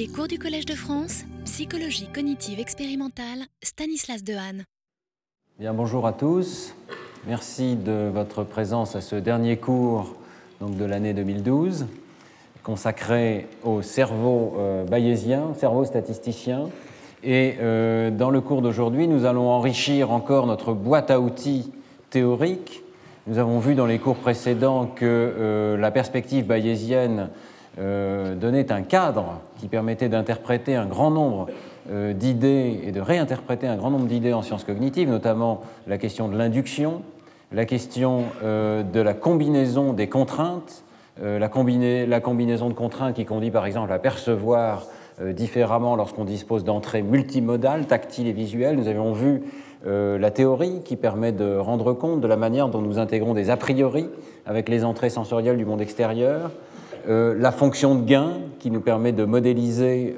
Les cours du Collège de France, psychologie cognitive expérimentale, Stanislas Dehaene. Bien, bonjour à tous. Merci de votre présence à ce dernier cours donc, de l'année 2012 consacré au cerveau euh, bayésien, cerveau statisticien. Et euh, dans le cours d'aujourd'hui, nous allons enrichir encore notre boîte à outils théorique. Nous avons vu dans les cours précédents que euh, la perspective bayésienne donnait un cadre qui permettait d'interpréter un grand nombre d'idées et de réinterpréter un grand nombre d'idées en sciences cognitives, notamment la question de l'induction, la question de la combinaison des contraintes, la, combinaison de contraintes qui conduit par exemple à percevoir euh, différemment lorsqu'on dispose d'entrées multimodales, tactiles et visuelles. Nous avions vu euh, la théorie qui permet de rendre compte de la manière dont nous intégrons des a priori avec les entrées sensorielles du monde extérieur. Euh, la fonction de gain qui nous permet de modéliser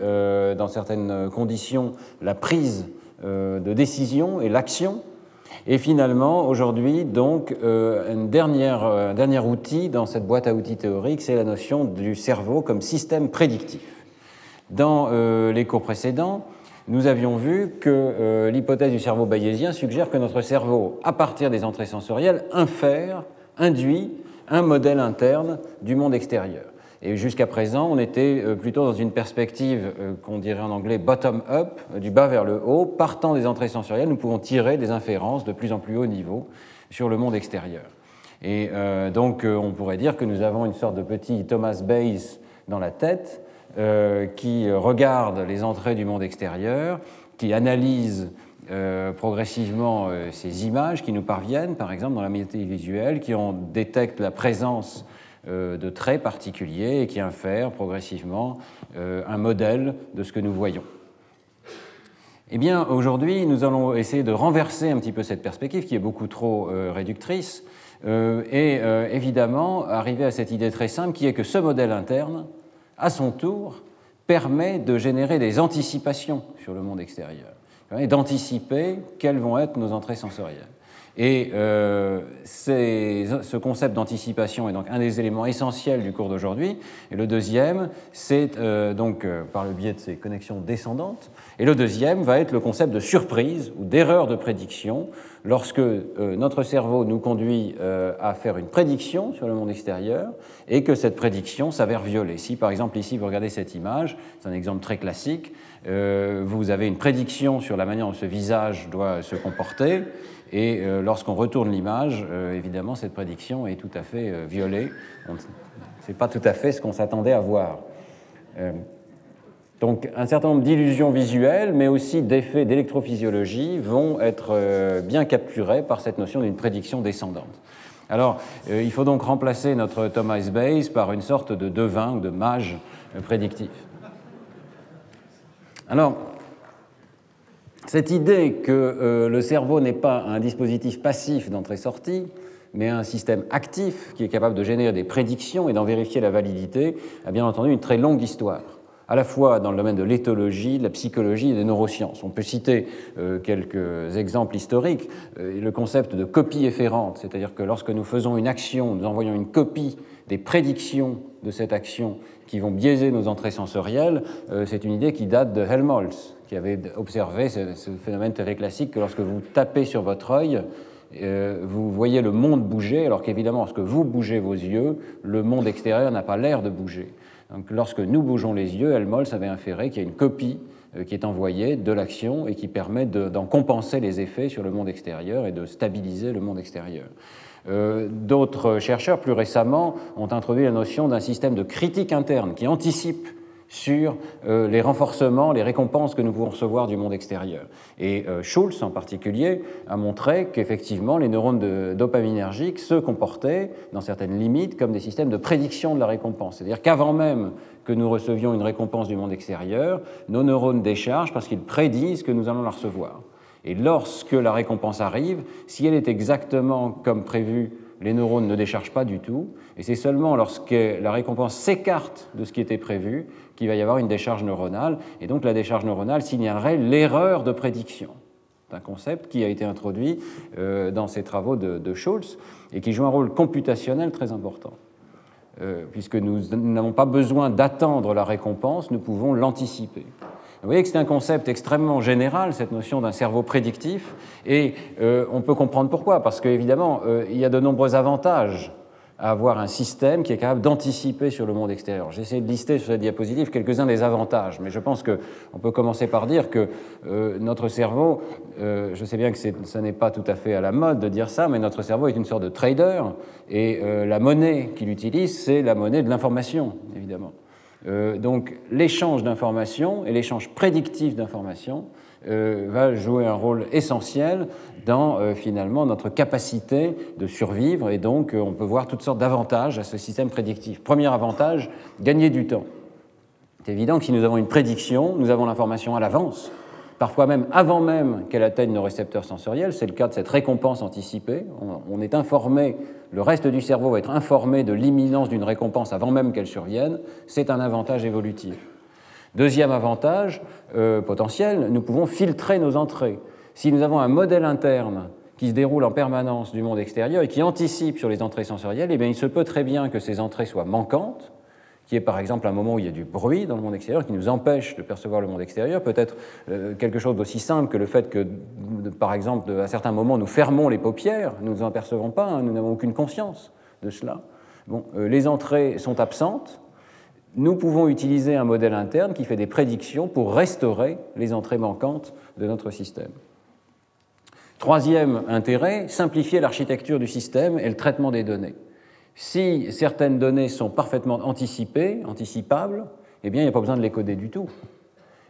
dans certaines conditions la prise de décision et l'action. Et finalement, aujourd'hui, donc, un dernier outil dans cette boîte à outils théorique, c'est la notion du cerveau comme système prédictif. Dans euh, les cours précédents, nous avions vu que euh, l'hypothèse du cerveau bayésien suggère que notre cerveau, à partir des entrées sensorielles, infère, induit un modèle interne du monde extérieur. Et jusqu'à présent, on était euh, plutôt dans une perspective qu'on dirait en anglais bottom-up, du bas vers le haut. Partant des entrées sensorielles, nous pouvons tirer des inférences de plus en plus haut niveau sur le monde extérieur. Et donc, on pourrait dire que nous avons une sorte de petit Thomas Bayes dans la tête euh, qui regarde les entrées du monde extérieur, qui analyse euh, progressivement euh, ces images qui nous parviennent, par exemple dans la médialité visuelle, qui en détectent la présence de traits particuliers et qui infèrent progressivement un modèle de ce que nous voyons. Eh bien, aujourd'hui, nous allons essayer de renverser un petit peu cette perspective qui est beaucoup trop réductrice et évidemment arriver à cette idée très simple qui est que ce modèle interne, à son tour, permet de générer des anticipations sur le monde extérieur, et d'anticiper quelles vont être nos entrées sensorielles. Et euh, ce concept d'anticipation est donc un des éléments essentiels du cours d'aujourd'hui. Et le deuxième, c'est euh, donc euh, par le biais de ces connexions descendantes. Et le deuxième va être le concept de surprise ou d'erreur de prédiction, lorsque notre cerveau nous conduit à faire une prédiction sur le monde extérieur et que cette prédiction s'avère violée. Si par exemple ici vous regardez cette image, c'est un exemple très classique, vous avez une prédiction sur la manière dont ce visage doit se comporter et euh, lorsqu'on retourne l'image, euh, évidemment, cette prédiction est tout à fait euh, violée. Ce n'est pas tout à fait ce qu'on s'attendait à voir. donc un certain nombre d'illusions visuelles, mais aussi d'effets d'électrophysiologie vont être bien capturés par cette notion d'une prédiction descendante. Alors, il faut donc remplacer notre Thomas Bayes par une sorte de devin ou de mage prédictif. Alors, cette idée que euh, le cerveau n'est pas un dispositif passif d'entrée-sortie, mais un système actif qui est capable de générer des prédictions et d'en vérifier la validité, a bien entendu une très longue histoire à la fois dans le domaine de l'éthologie, de la psychologie et des neurosciences. On peut citer euh, quelques exemples historiques. Euh, le concept de copie efférente, c'est-à-dire que lorsque nous faisons une action, nous envoyons une copie des prédictions de cette action qui vont biaiser nos entrées sensorielles, c'est une idée qui date de Helmholtz, qui avait observé ce, phénomène très classique que lorsque vous tapez sur votre œil, euh, vous voyez le monde bouger, alors qu'évidemment, lorsque vous bougez vos yeux, le monde extérieur n'a pas l'air de bouger. Donc, lorsque nous bougeons les yeux, Helmholtz avait inféré qu'il y a une copie euh, qui est envoyée de l'action et qui permet d'en compenser les effets sur le monde extérieur et de stabiliser le monde extérieur. Euh, d'autres chercheurs, plus récemment, ont introduit la notion d'un système de critique interne qui anticipe sur euh, les renforcements, les récompenses que nous pouvons recevoir du monde extérieur. Et euh, Schulz, en particulier, a montré qu'effectivement, les neurones dopaminergiques se comportaient, dans certaines limites, comme des systèmes de prédiction de la récompense. C'est-à-dire qu'avant même que nous recevions une récompense du monde extérieur, nos neurones déchargent parce qu'ils prédisent que nous allons la recevoir. Et lorsque la récompense arrive, si elle est exactement comme prévu les neurones ne déchargent pas du tout, et c'est seulement lorsque la récompense s'écarte de ce qui était prévu qu'il va y avoir une décharge neuronale, et donc la décharge neuronale signalerait l'erreur de prédiction. C'est un concept qui a été introduit euh, dans ces travaux de, Schultz et qui joue un rôle computationnel très important. euh, puisque nous n'avons pas besoin d'attendre la récompense, nous pouvons l'anticiper. Vous voyez que c'est un concept extrêmement général, cette notion d'un cerveau prédictif, et euh, on peut comprendre pourquoi, parce qu'évidemment, euh, il y a de nombreux avantages à avoir un système qui est capable d'anticiper sur le monde extérieur. J'ai essayé de lister sur cette diapositive quelques-uns des avantages, mais je pense qu'on peut commencer par dire que euh, notre cerveau, euh, je sais bien que ce n'est pas tout à fait à la mode de dire ça, mais notre cerveau est une sorte de trader, et la monnaie qu'il utilise, c'est la monnaie de l'information, évidemment. Donc l'échange d'informations et l'échange prédictif d'informations va jouer un rôle essentiel dans euh, finalement notre capacité de survivre et donc euh, on peut voir toutes sortes d'avantages à ce système prédictif. Premier avantage, gagner du temps. C'est évident que si nous avons une prédiction, nous avons l'information à l'avance, parfois même avant même qu'elle atteigne nos récepteurs sensoriels. C'est le cas de cette récompense anticipée. On, est informé, le reste du cerveau va être informé de l'imminence d'une récompense avant même qu'elle survienne. C'est un avantage évolutif. Deuxième avantage euh, potentiel, nous pouvons filtrer nos entrées si nous avons un modèle interne qui se déroule en permanence du monde extérieur et qui anticipe sur les entrées sensorielles, eh bien, il se peut très bien que ces entrées soient manquantes, qui est par exemple un moment où il y a du bruit dans le monde extérieur qui nous empêche de percevoir le monde extérieur, peut-être euh, quelque chose d'aussi simple que le fait que, par exemple, à certains moments, nous fermons les paupières, nous ne en percevons pas, hein, nous n'avons aucune conscience de cela. Euh, les entrées sont absentes, nous pouvons utiliser un modèle interne qui fait des prédictions pour restaurer les entrées manquantes de notre système. Troisième intérêt, simplifier l'architecture du système et le traitement des données. Si certaines données sont parfaitement anticipées, anticipables, eh bien, il n'y a pas besoin de les coder du tout.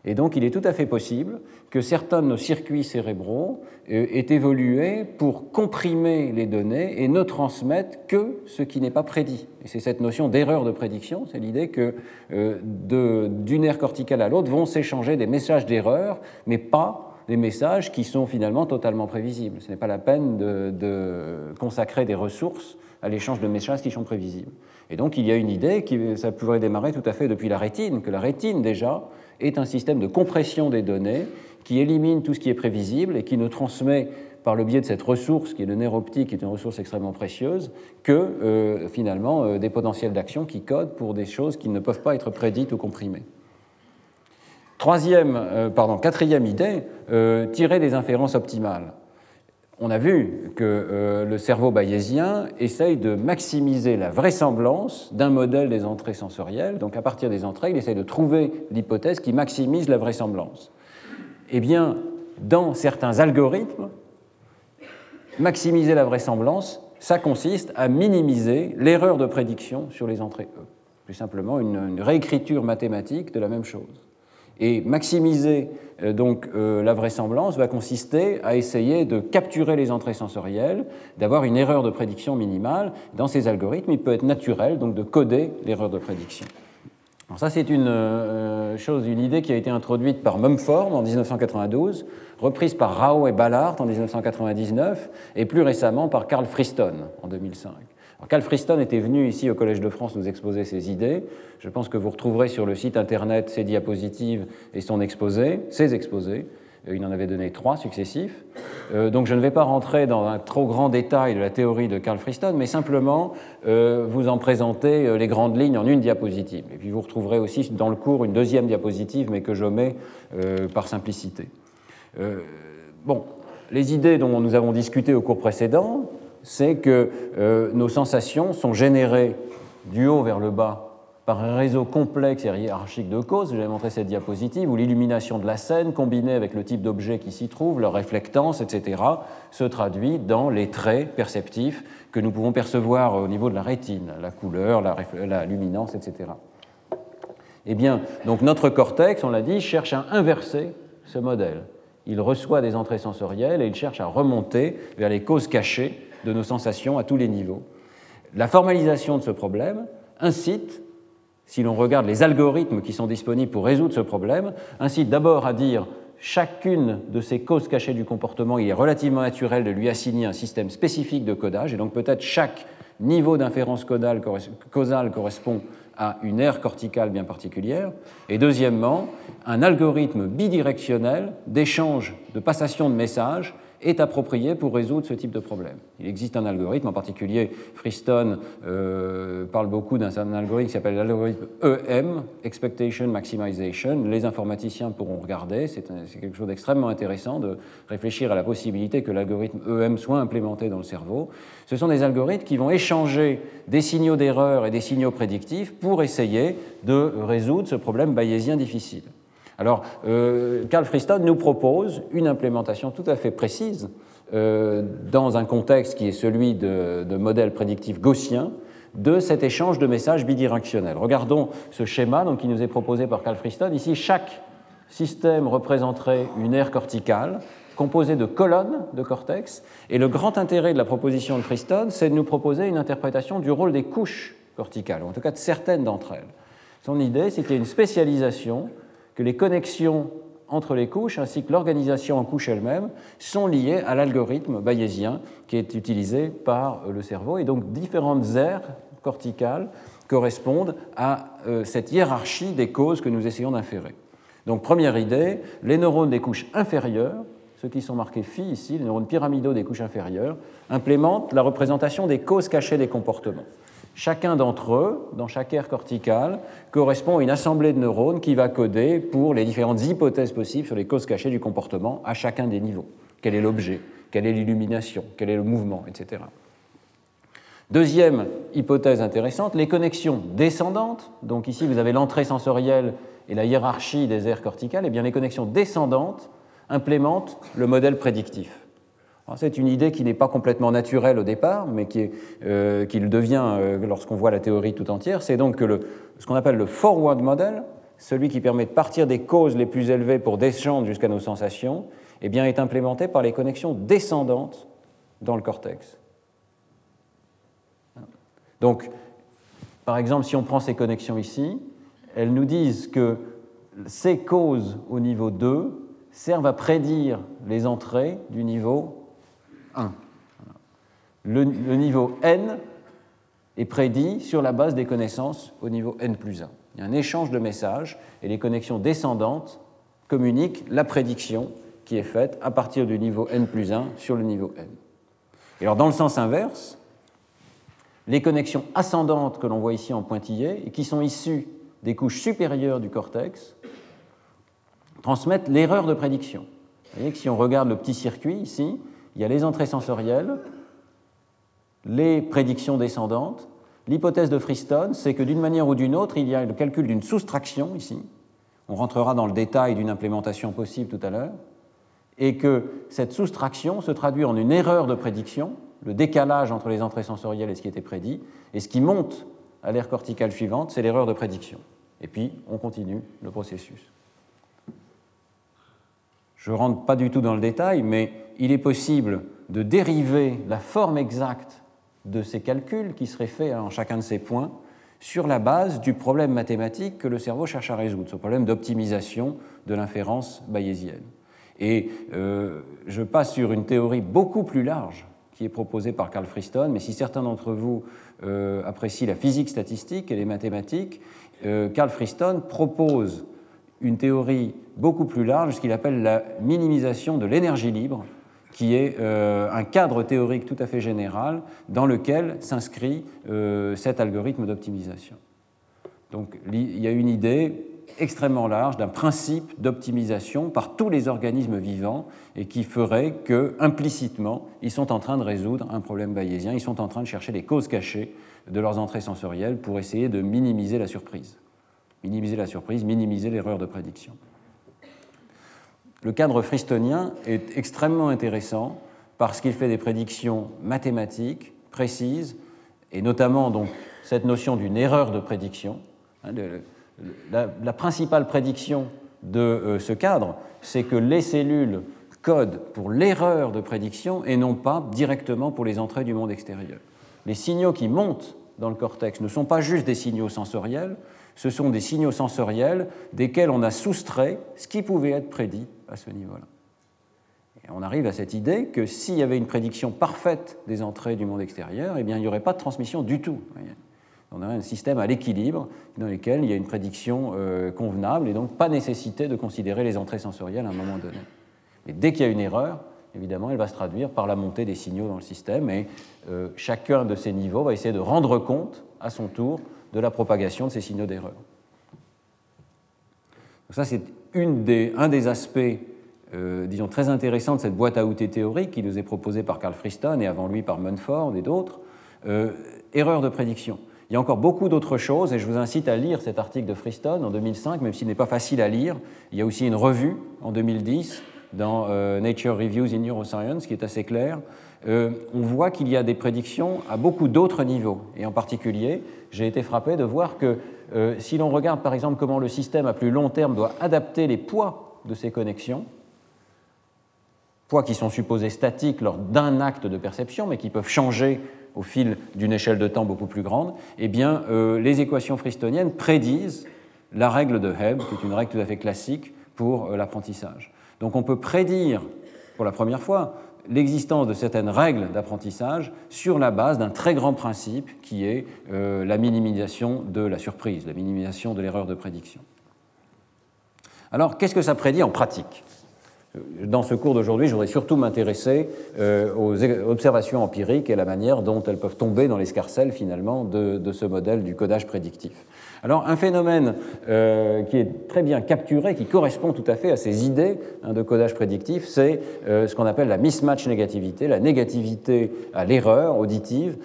Et donc, il est tout à fait possible que certains de nos circuits cérébraux euh, aient évolué pour comprimer les données et ne transmettre que ce qui n'est pas prédit. Et c'est cette notion d'erreur de prédiction, c'est l'idée que euh, d'une aire corticale à l'autre vont s'échanger des messages d'erreur, mais pas des messages qui sont finalement totalement prévisibles. Ce n'est pas la peine de, consacrer des ressources à l'échange de messages qui sont prévisibles. Et donc il y a une idée qui ça pourrait démarrer tout à fait depuis la rétine, que la rétine déjà est un système de compression des données qui élimine tout ce qui est prévisible et qui ne transmet par le biais de cette ressource qui est le nerf optique, qui est une ressource extrêmement précieuse, que euh, finalement euh, des potentiels d'action qui codent pour des choses qui ne peuvent pas être prédites ou comprimées. Troisième, euh, pardon, quatrième idée, tirer des inférences optimales. On a vu que euh, le cerveau bayésien essaye de maximiser la vraisemblance d'un modèle des entrées sensorielles. Donc à partir des entrées, il essaye de trouver l'hypothèse qui maximise la vraisemblance. Eh bien, dans certains algorithmes, maximiser la vraisemblance, ça consiste à minimiser l'erreur de prédiction sur les entrées E. Plus simplement une réécriture mathématique de la même chose. Et maximiser euh, donc euh, la vraisemblance va consister à essayer de capturer les entrées sensorielles, d'avoir une erreur de prédiction minimale. Dans ces algorithmes, il peut être naturel donc de coder l'erreur de prédiction. Alors ça, c'est une euh, chose, une idée qui a été introduite par Mumford en 1992, reprise par Rao et Ballard en 1999, et plus récemment par Carl Friston en 2005. Carl Friston était venu ici au Collège de France nous exposer ses idées. Je pense que vous retrouverez sur le site internet ses diapositives et son exposé, ses exposés. Euh, il en avait donné trois successifs. Euh, donc je ne vais pas rentrer dans un trop grand détail de la théorie de Carl Friston, mais simplement euh, vous en présenter les grandes lignes en une diapositive. Et puis vous retrouverez aussi dans le cours une deuxième diapositive, mais que j'omets par simplicité. bon, les idées dont nous avons discuté au cours précédent, c'est que euh, nos sensations sont générées du haut vers le bas par un réseau complexe et hiérarchique de causes. J'avais montré cette diapositive où l'illumination de la scène, combinée avec le type d'objet qui s'y trouve, leur réflectance, etc., se traduit dans les traits perceptifs que nous pouvons percevoir au niveau de la rétine, la couleur, la, luminance, etc. Eh bien, donc notre cortex, on l'a dit, cherche à inverser ce modèle. Il reçoit des entrées sensorielles et il cherche à remonter vers les causes cachées de nos sensations à tous les niveaux. La formalisation de ce problème incite, si l'on regarde les algorithmes qui sont disponibles pour résoudre ce problème, incite d'abord à dire chacune de ces causes cachées du comportement, il est relativement naturel de lui assigner un système spécifique de codage, et donc peut-être chaque niveau d'inférence causale correspond à une aire corticale bien particulière. Et deuxièmement, un algorithme bidirectionnel d'échange, de passation de messages est approprié pour résoudre ce type de problème. Il existe un algorithme, en particulier Freestone euh, parle beaucoup d'un algorithme qui s'appelle l'algorithme EM, Expectation Maximization. Les informaticiens pourront regarder, c'est quelque chose d'extrêmement intéressant de réfléchir à la possibilité que l'algorithme EM soit implémenté dans le cerveau. Ce sont des algorithmes qui vont échanger des signaux d'erreur et des signaux prédictifs pour essayer de résoudre ce problème bayésien difficile. Alors, euh, Carl Freestone nous propose une implémentation tout à fait précise euh, dans un contexte qui est celui de, de modèles prédictifs gaussiens de cet échange de messages bidirectionnels. Regardons ce schéma donc, qui nous est proposé par Carl Freestone. Ici, chaque système représenterait une aire corticale composée de colonnes de cortex. Et le grand intérêt de la proposition de Freestone, c'est de nous proposer une interprétation du rôle des couches corticales, ou en tout cas de certaines d'entre elles. Son idée, c'est une spécialisation que les connexions entre les couches ainsi que l'organisation en couches elle-même sont liées à l'algorithme bayésien qui est utilisé par le cerveau. Et donc différentes aires corticales correspondent à euh, cette hiérarchie des causes que nous essayons d'inférer. Donc première idée, les neurones des couches inférieures, ceux qui sont marqués phi ici, les neurones pyramidaux des couches inférieures, implémentent la représentation des causes cachées des comportements. Chacun d'entre eux, dans chaque aire corticale, correspond à une assemblée de neurones qui va coder pour les différentes hypothèses possibles sur les causes cachées du comportement à chacun des niveaux. Quel est l'objet? Quelle est l'illumination? Quel est le mouvement? Etc. Deuxième hypothèse intéressante, les connexions descendantes. Donc ici, vous avez l'entrée sensorielle et la hiérarchie des aires corticales. Et eh bien, les connexions descendantes implémentent le modèle prédictif. C'est une idée qui n'est pas complètement naturelle au départ, mais qui, euh, le devient euh, lorsqu'on voit la théorie tout entière. C'est donc que ce qu'on appelle le forward model, celui qui permet de partir des causes les plus élevées pour descendre jusqu'à nos sensations, eh bien, est implémenté par les connexions descendantes dans le cortex. Donc, par exemple, si on prend ces connexions ici, elles nous disent que ces causes au niveau 2 servent à prédire les entrées du niveau 1. Le, niveau n est prédit sur la base des connaissances au niveau n plus 1. Il y a un échange de messages et les connexions descendantes communiquent la prédiction qui est faite à partir du niveau n plus 1 sur le niveau n. Et alors dans le sens inverse, les connexions ascendantes que l'on voit ici en pointillé et qui sont issues des couches supérieures du cortex transmettent l'erreur de prédiction. Vous voyez que si on regarde le petit circuit ici, il y a les entrées sensorielles, les prédictions descendantes. L'hypothèse de Freestone, c'est que d'une manière ou d'une autre, il y a le calcul d'une soustraction ici. On rentrera dans le détail d'une implémentation possible tout à l'heure. Et que cette soustraction se traduit en une erreur de prédiction, le décalage entre les entrées sensorielles et ce qui était prédit. Et ce qui monte à l'aire corticale suivante, c'est l'erreur de prédiction. Et puis, on continue le processus. Je ne rentre pas du tout dans le détail, mais il est possible de dériver la forme exacte de ces calculs qui seraient faits en chacun de ces points sur la base du problème mathématique que le cerveau cherche à résoudre, ce problème d'optimisation de l'inférence bayésienne. Et euh, je passe sur une théorie beaucoup plus large qui est proposée par Carl Freestone, mais si certains d'entre vous euh, apprécient la physique statistique et les mathématiques, euh, Carl propose une théorie beaucoup plus large, ce qu'il appelle la minimisation de l'énergie libre, qui est euh, un cadre théorique tout à fait général dans lequel s'inscrit euh, cet algorithme d'optimisation. Donc il y a une idée extrêmement large d'un principe d'optimisation par tous les organismes vivants et qui ferait que implicitement ils sont en train de résoudre un problème bayésien, ils sont en train de chercher les causes cachées de leurs entrées sensorielles pour essayer de minimiser la surprise. Minimiser la surprise, minimiser l'erreur de prédiction. Le cadre fristonien est extrêmement intéressant parce qu'il fait des prédictions mathématiques précises, et notamment donc, cette notion d'une erreur de prédiction. Hein, la, principale prédiction de euh, ce cadre, c'est que les cellules codent pour l'erreur de prédiction et non pas directement pour les entrées du monde extérieur. Les signaux qui montent dans le cortex ne sont pas juste des signaux sensoriels, ce sont des signaux sensoriels desquels on a soustrait ce qui pouvait être prédit à ce niveau-là. On arrive à cette idée que s'il y avait une prédiction parfaite des entrées du monde extérieur, eh bien, il n'y aurait pas de transmission du tout. On aurait un système à l'équilibre dans lequel il y a une prédiction euh, convenable et donc pas nécessité de considérer les entrées sensorielles à un moment donné. Mais dès qu'il y a une erreur, évidemment, elle va se traduire par la montée des signaux dans le système et euh, chacun de ces niveaux va essayer de rendre compte à son tour de la propagation de ces signaux d'erreur. Ça, c'est un des aspects, euh, disons, très intéressants de cette boîte à outils théorique qui nous est proposée par Carl Friston et avant lui par Munford et d'autres. Euh, erreur de prédiction. Il y a encore beaucoup d'autres choses et je vous incite à lire cet article de Friston en 2005, même s'il n'est pas facile à lire. Il y a aussi une revue en 2010 dans euh, Nature Reviews in Neuroscience qui est assez claire. On voit qu'il y a des prédictions à beaucoup d'autres niveaux. Et en particulier, j'ai été frappé de voir que euh, si l'on regarde par exemple comment le système à plus long terme doit adapter les poids de ses connexions, poids qui sont supposés statiques lors d'un acte de perception, mais qui peuvent changer au fil d'une échelle de temps beaucoup plus grande, eh bien, les équations fristoniennes prédisent la règle de Hebb, qui est une règle tout à fait classique pour l'apprentissage. Donc on peut prédire pour la première fois l'existence de certaines règles d'apprentissage sur la base d'un très grand principe qui est euh, la minimisation de la surprise, la minimisation de l'erreur de prédiction. Alors qu'est-ce que ça prédit en pratique? Dans ce cours d'aujourd'hui, je voudrais surtout m'intéresser euh, aux observations empiriques et la manière dont elles peuvent tomber dans l'escarcelle finalement de, ce modèle du codage prédictif. Alors un phénomène euh, qui est très bien capturé, qui correspond tout à fait à ces idées hein, de codage prédictif, c'est euh, ce qu'on appelle la mismatch négativité, la négativité à l'erreur auditive,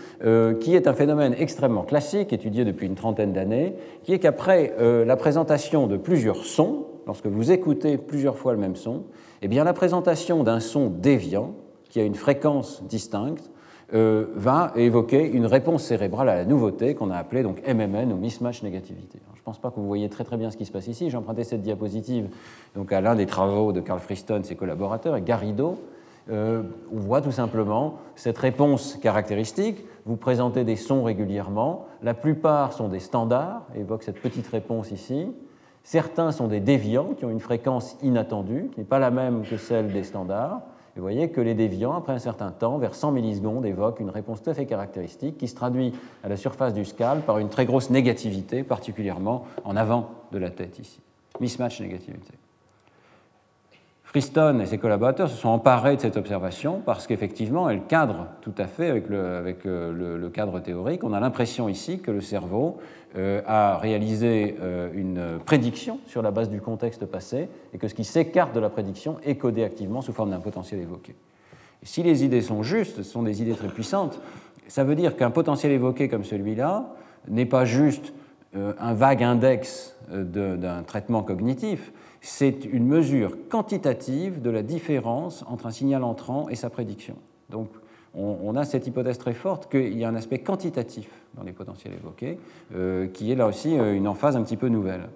qui est un phénomène extrêmement classique, étudié depuis une trentaine d'années, qui est qu'après la présentation de plusieurs sons, lorsque vous écoutez plusieurs fois le même son, eh bien, la présentation d'un son déviant, qui a une fréquence distincte, euh, va évoquer une réponse cérébrale à la nouveauté qu'on a appelée donc MMN ou mismatch négativité. je ne pense pas que vous voyez très très bien ce qui se passe ici. J'ai emprunté cette diapositive donc, à l'un des travaux de Carl Friston, ses collaborateurs, et Garrido. Euh, on voit tout simplement cette réponse caractéristique. Vous présentez des sons régulièrement. La plupart sont des standards, évoque cette petite réponse ici. Certains sont des déviants qui ont une fréquence inattendue, qui n'est pas la même que celle des standards. Vous voyez que les déviants, après un certain temps, vers 100 millisecondes, évoquent une réponse tout à fait caractéristique qui se traduit à la surface du scalp par une très grosse négativité, particulièrement en avant de la tête ici. Mismatch négativité. Friston et ses collaborateurs se sont emparés de cette observation parce qu'effectivement, elle cadre tout à fait avec, euh, le, cadre théorique. On a l'impression ici que le cerveau a réalisé euh, une prédiction sur la base du contexte passé et que ce qui s'écarte de la prédiction est codé activement sous forme d'un potentiel évoqué. si les idées sont justes, ce sont des idées très puissantes, ça veut dire qu'un potentiel évoqué comme celui-là n'est pas juste un vague index d'un traitement cognitif, c'est une mesure quantitative de la différence entre un signal entrant et sa prédiction. Donc, on, a cette hypothèse très forte qu'il y a un aspect quantitatif dans les potentiels évoqués, euh, qui est là aussi euh, une emphase un petit peu nouvelle.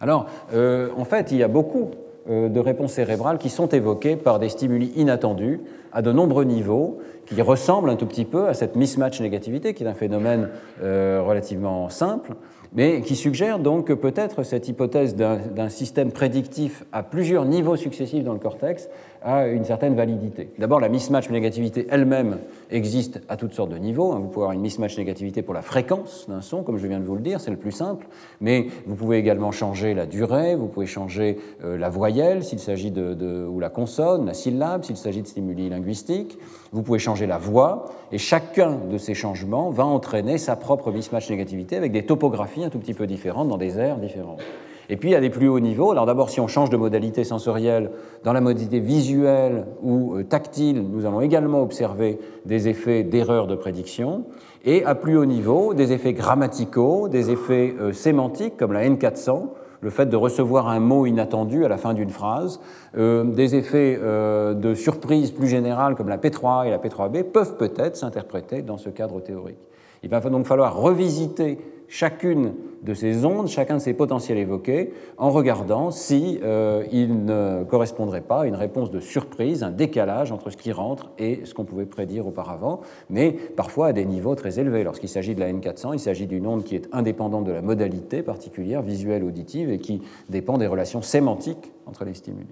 Alors, euh, en fait, il y a beaucoup de réponses cérébrales qui sont évoquées par des stimuli inattendus à de nombreux niveaux, qui ressemblent un tout petit peu à cette mismatch négativité, qui est un phénomène relativement simple, mais qui suggère donc que peut-être cette hypothèse d'un système prédictif à plusieurs niveaux successifs dans le cortex a une certaine validité. D'abord, la mismatch négativité elle-même existe à toutes sortes de niveaux. Vous pouvez avoir une mismatch négativité pour la fréquence d'un son, comme je viens de vous le dire, c'est le plus simple, mais vous pouvez également changer la durée, vous pouvez changer euh, la voyelle s'il s'agit de, ou la consonne, la syllabe s'il s'agit de stimuli linguistiques, vous pouvez changer la voix, et chacun de ces changements va entraîner sa propre mismatch négativité avec des topographies un tout petit peu différentes dans des aires différentes. Et puis à des plus hauts niveaux, alors d'abord si on change de modalité sensorielle, dans la modalité visuelle ou euh, tactile, nous allons également observer des effets d'erreur de prédiction. Et à plus haut niveau, des effets grammaticaux, des effets euh, sémantiques comme la N400, le fait de recevoir un mot inattendu à la fin d'une phrase, euh, des effets de surprise plus générale comme la P3 et la P3B peuvent peut-être s'interpréter dans ce cadre théorique. Il va donc falloir revisiter chacune de ces ondes, chacun de ces potentiels évoqués, en regardant si euh, il ne correspondrait pas à une réponse de surprise, un décalage entre ce qui rentre et ce qu'on pouvait prédire auparavant, mais parfois à des niveaux très élevés. Lorsqu'il s'agit de la N400, il s'agit d'une onde qui est indépendante de la modalité particulière, visuelle, auditive, et qui dépend des relations sémantiques entre les stimuli.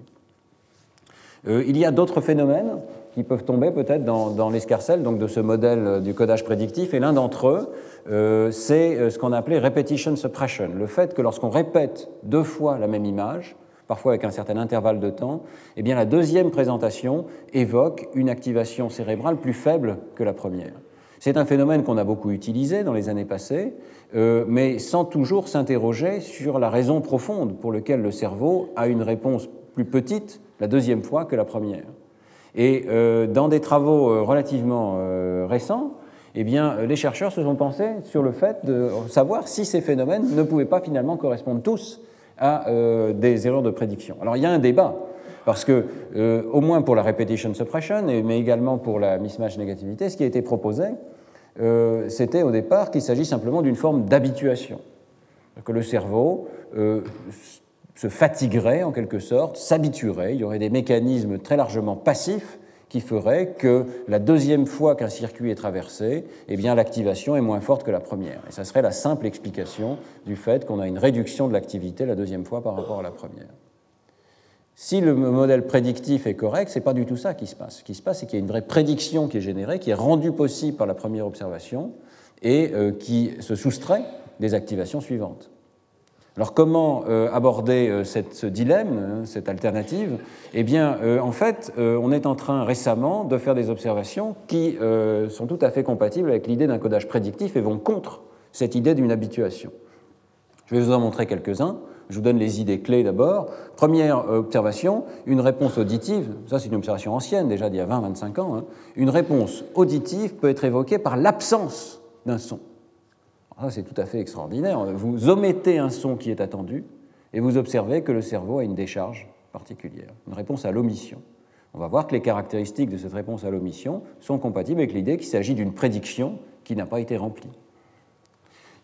Euh, il y a d'autres phénomènes qui peuvent tomber peut-être dans, l'escarcelle donc de ce modèle du codage prédictif, et l'un d'entre eux, euh, c'est euh, ce qu'on a appelé repetition suppression, le fait que lorsqu'on répète deux fois la même image, parfois avec un certain intervalle de temps, eh bien la deuxième présentation évoque une activation cérébrale plus faible que la première. C'est un phénomène qu'on a beaucoup utilisé dans les années passées, euh, mais sans toujours s'interroger sur la raison profonde pour laquelle le cerveau a une réponse plus petite la deuxième fois que la première. Et euh, dans des travaux euh, relativement récents, eh bien, les chercheurs se sont pensés sur le fait de savoir si ces phénomènes ne pouvaient pas finalement correspondre tous à euh, des erreurs de prédiction. Alors il y a un débat, parce que, euh, au moins pour la repetition suppression, mais également pour la mismatch négativité, ce qui a été proposé, euh, c'était au départ qu'il s'agit simplement d'une forme d'habituation. Que le cerveau se fatiguerait en quelque sorte, s'habituerait, il y aurait des mécanismes très largement passifs qui ferait que la deuxième fois qu'un circuit est traversé, eh bien l'activation est moins forte que la première. Et ça serait la simple explication du fait qu'on a une réduction de l'activité la deuxième fois par rapport à la première. Si le modèle prédictif est correct, ce n'est pas du tout ça qui se passe. Ce qui se passe, c'est qu'il y a une vraie prédiction qui est générée, qui est rendue possible par la première observation et euh, qui se soustrait des activations suivantes. Alors comment euh, aborder euh, ce dilemme, hein, cette alternative? Eh bien, euh, en fait, on est en train récemment de faire des observations qui sont tout à fait compatibles avec l'idée d'un codage prédictif et vont contre cette idée d'une habituation. Je vais vous en montrer quelques-uns. Je vous donne les idées clés d'abord. Première observation, une réponse auditive, ça c'est une observation ancienne déjà d'il y a 20-25 ans, hein. une réponse auditive peut être évoquée par l'absence d'un son. Ah, c'est tout à fait extraordinaire. Vous omettez un son qui est attendu et vous observez que le cerveau a une décharge particulière, une réponse à l'omission. On va voir que les caractéristiques de cette réponse à l'omission sont compatibles avec l'idée qu'il s'agit d'une prédiction qui n'a pas été remplie.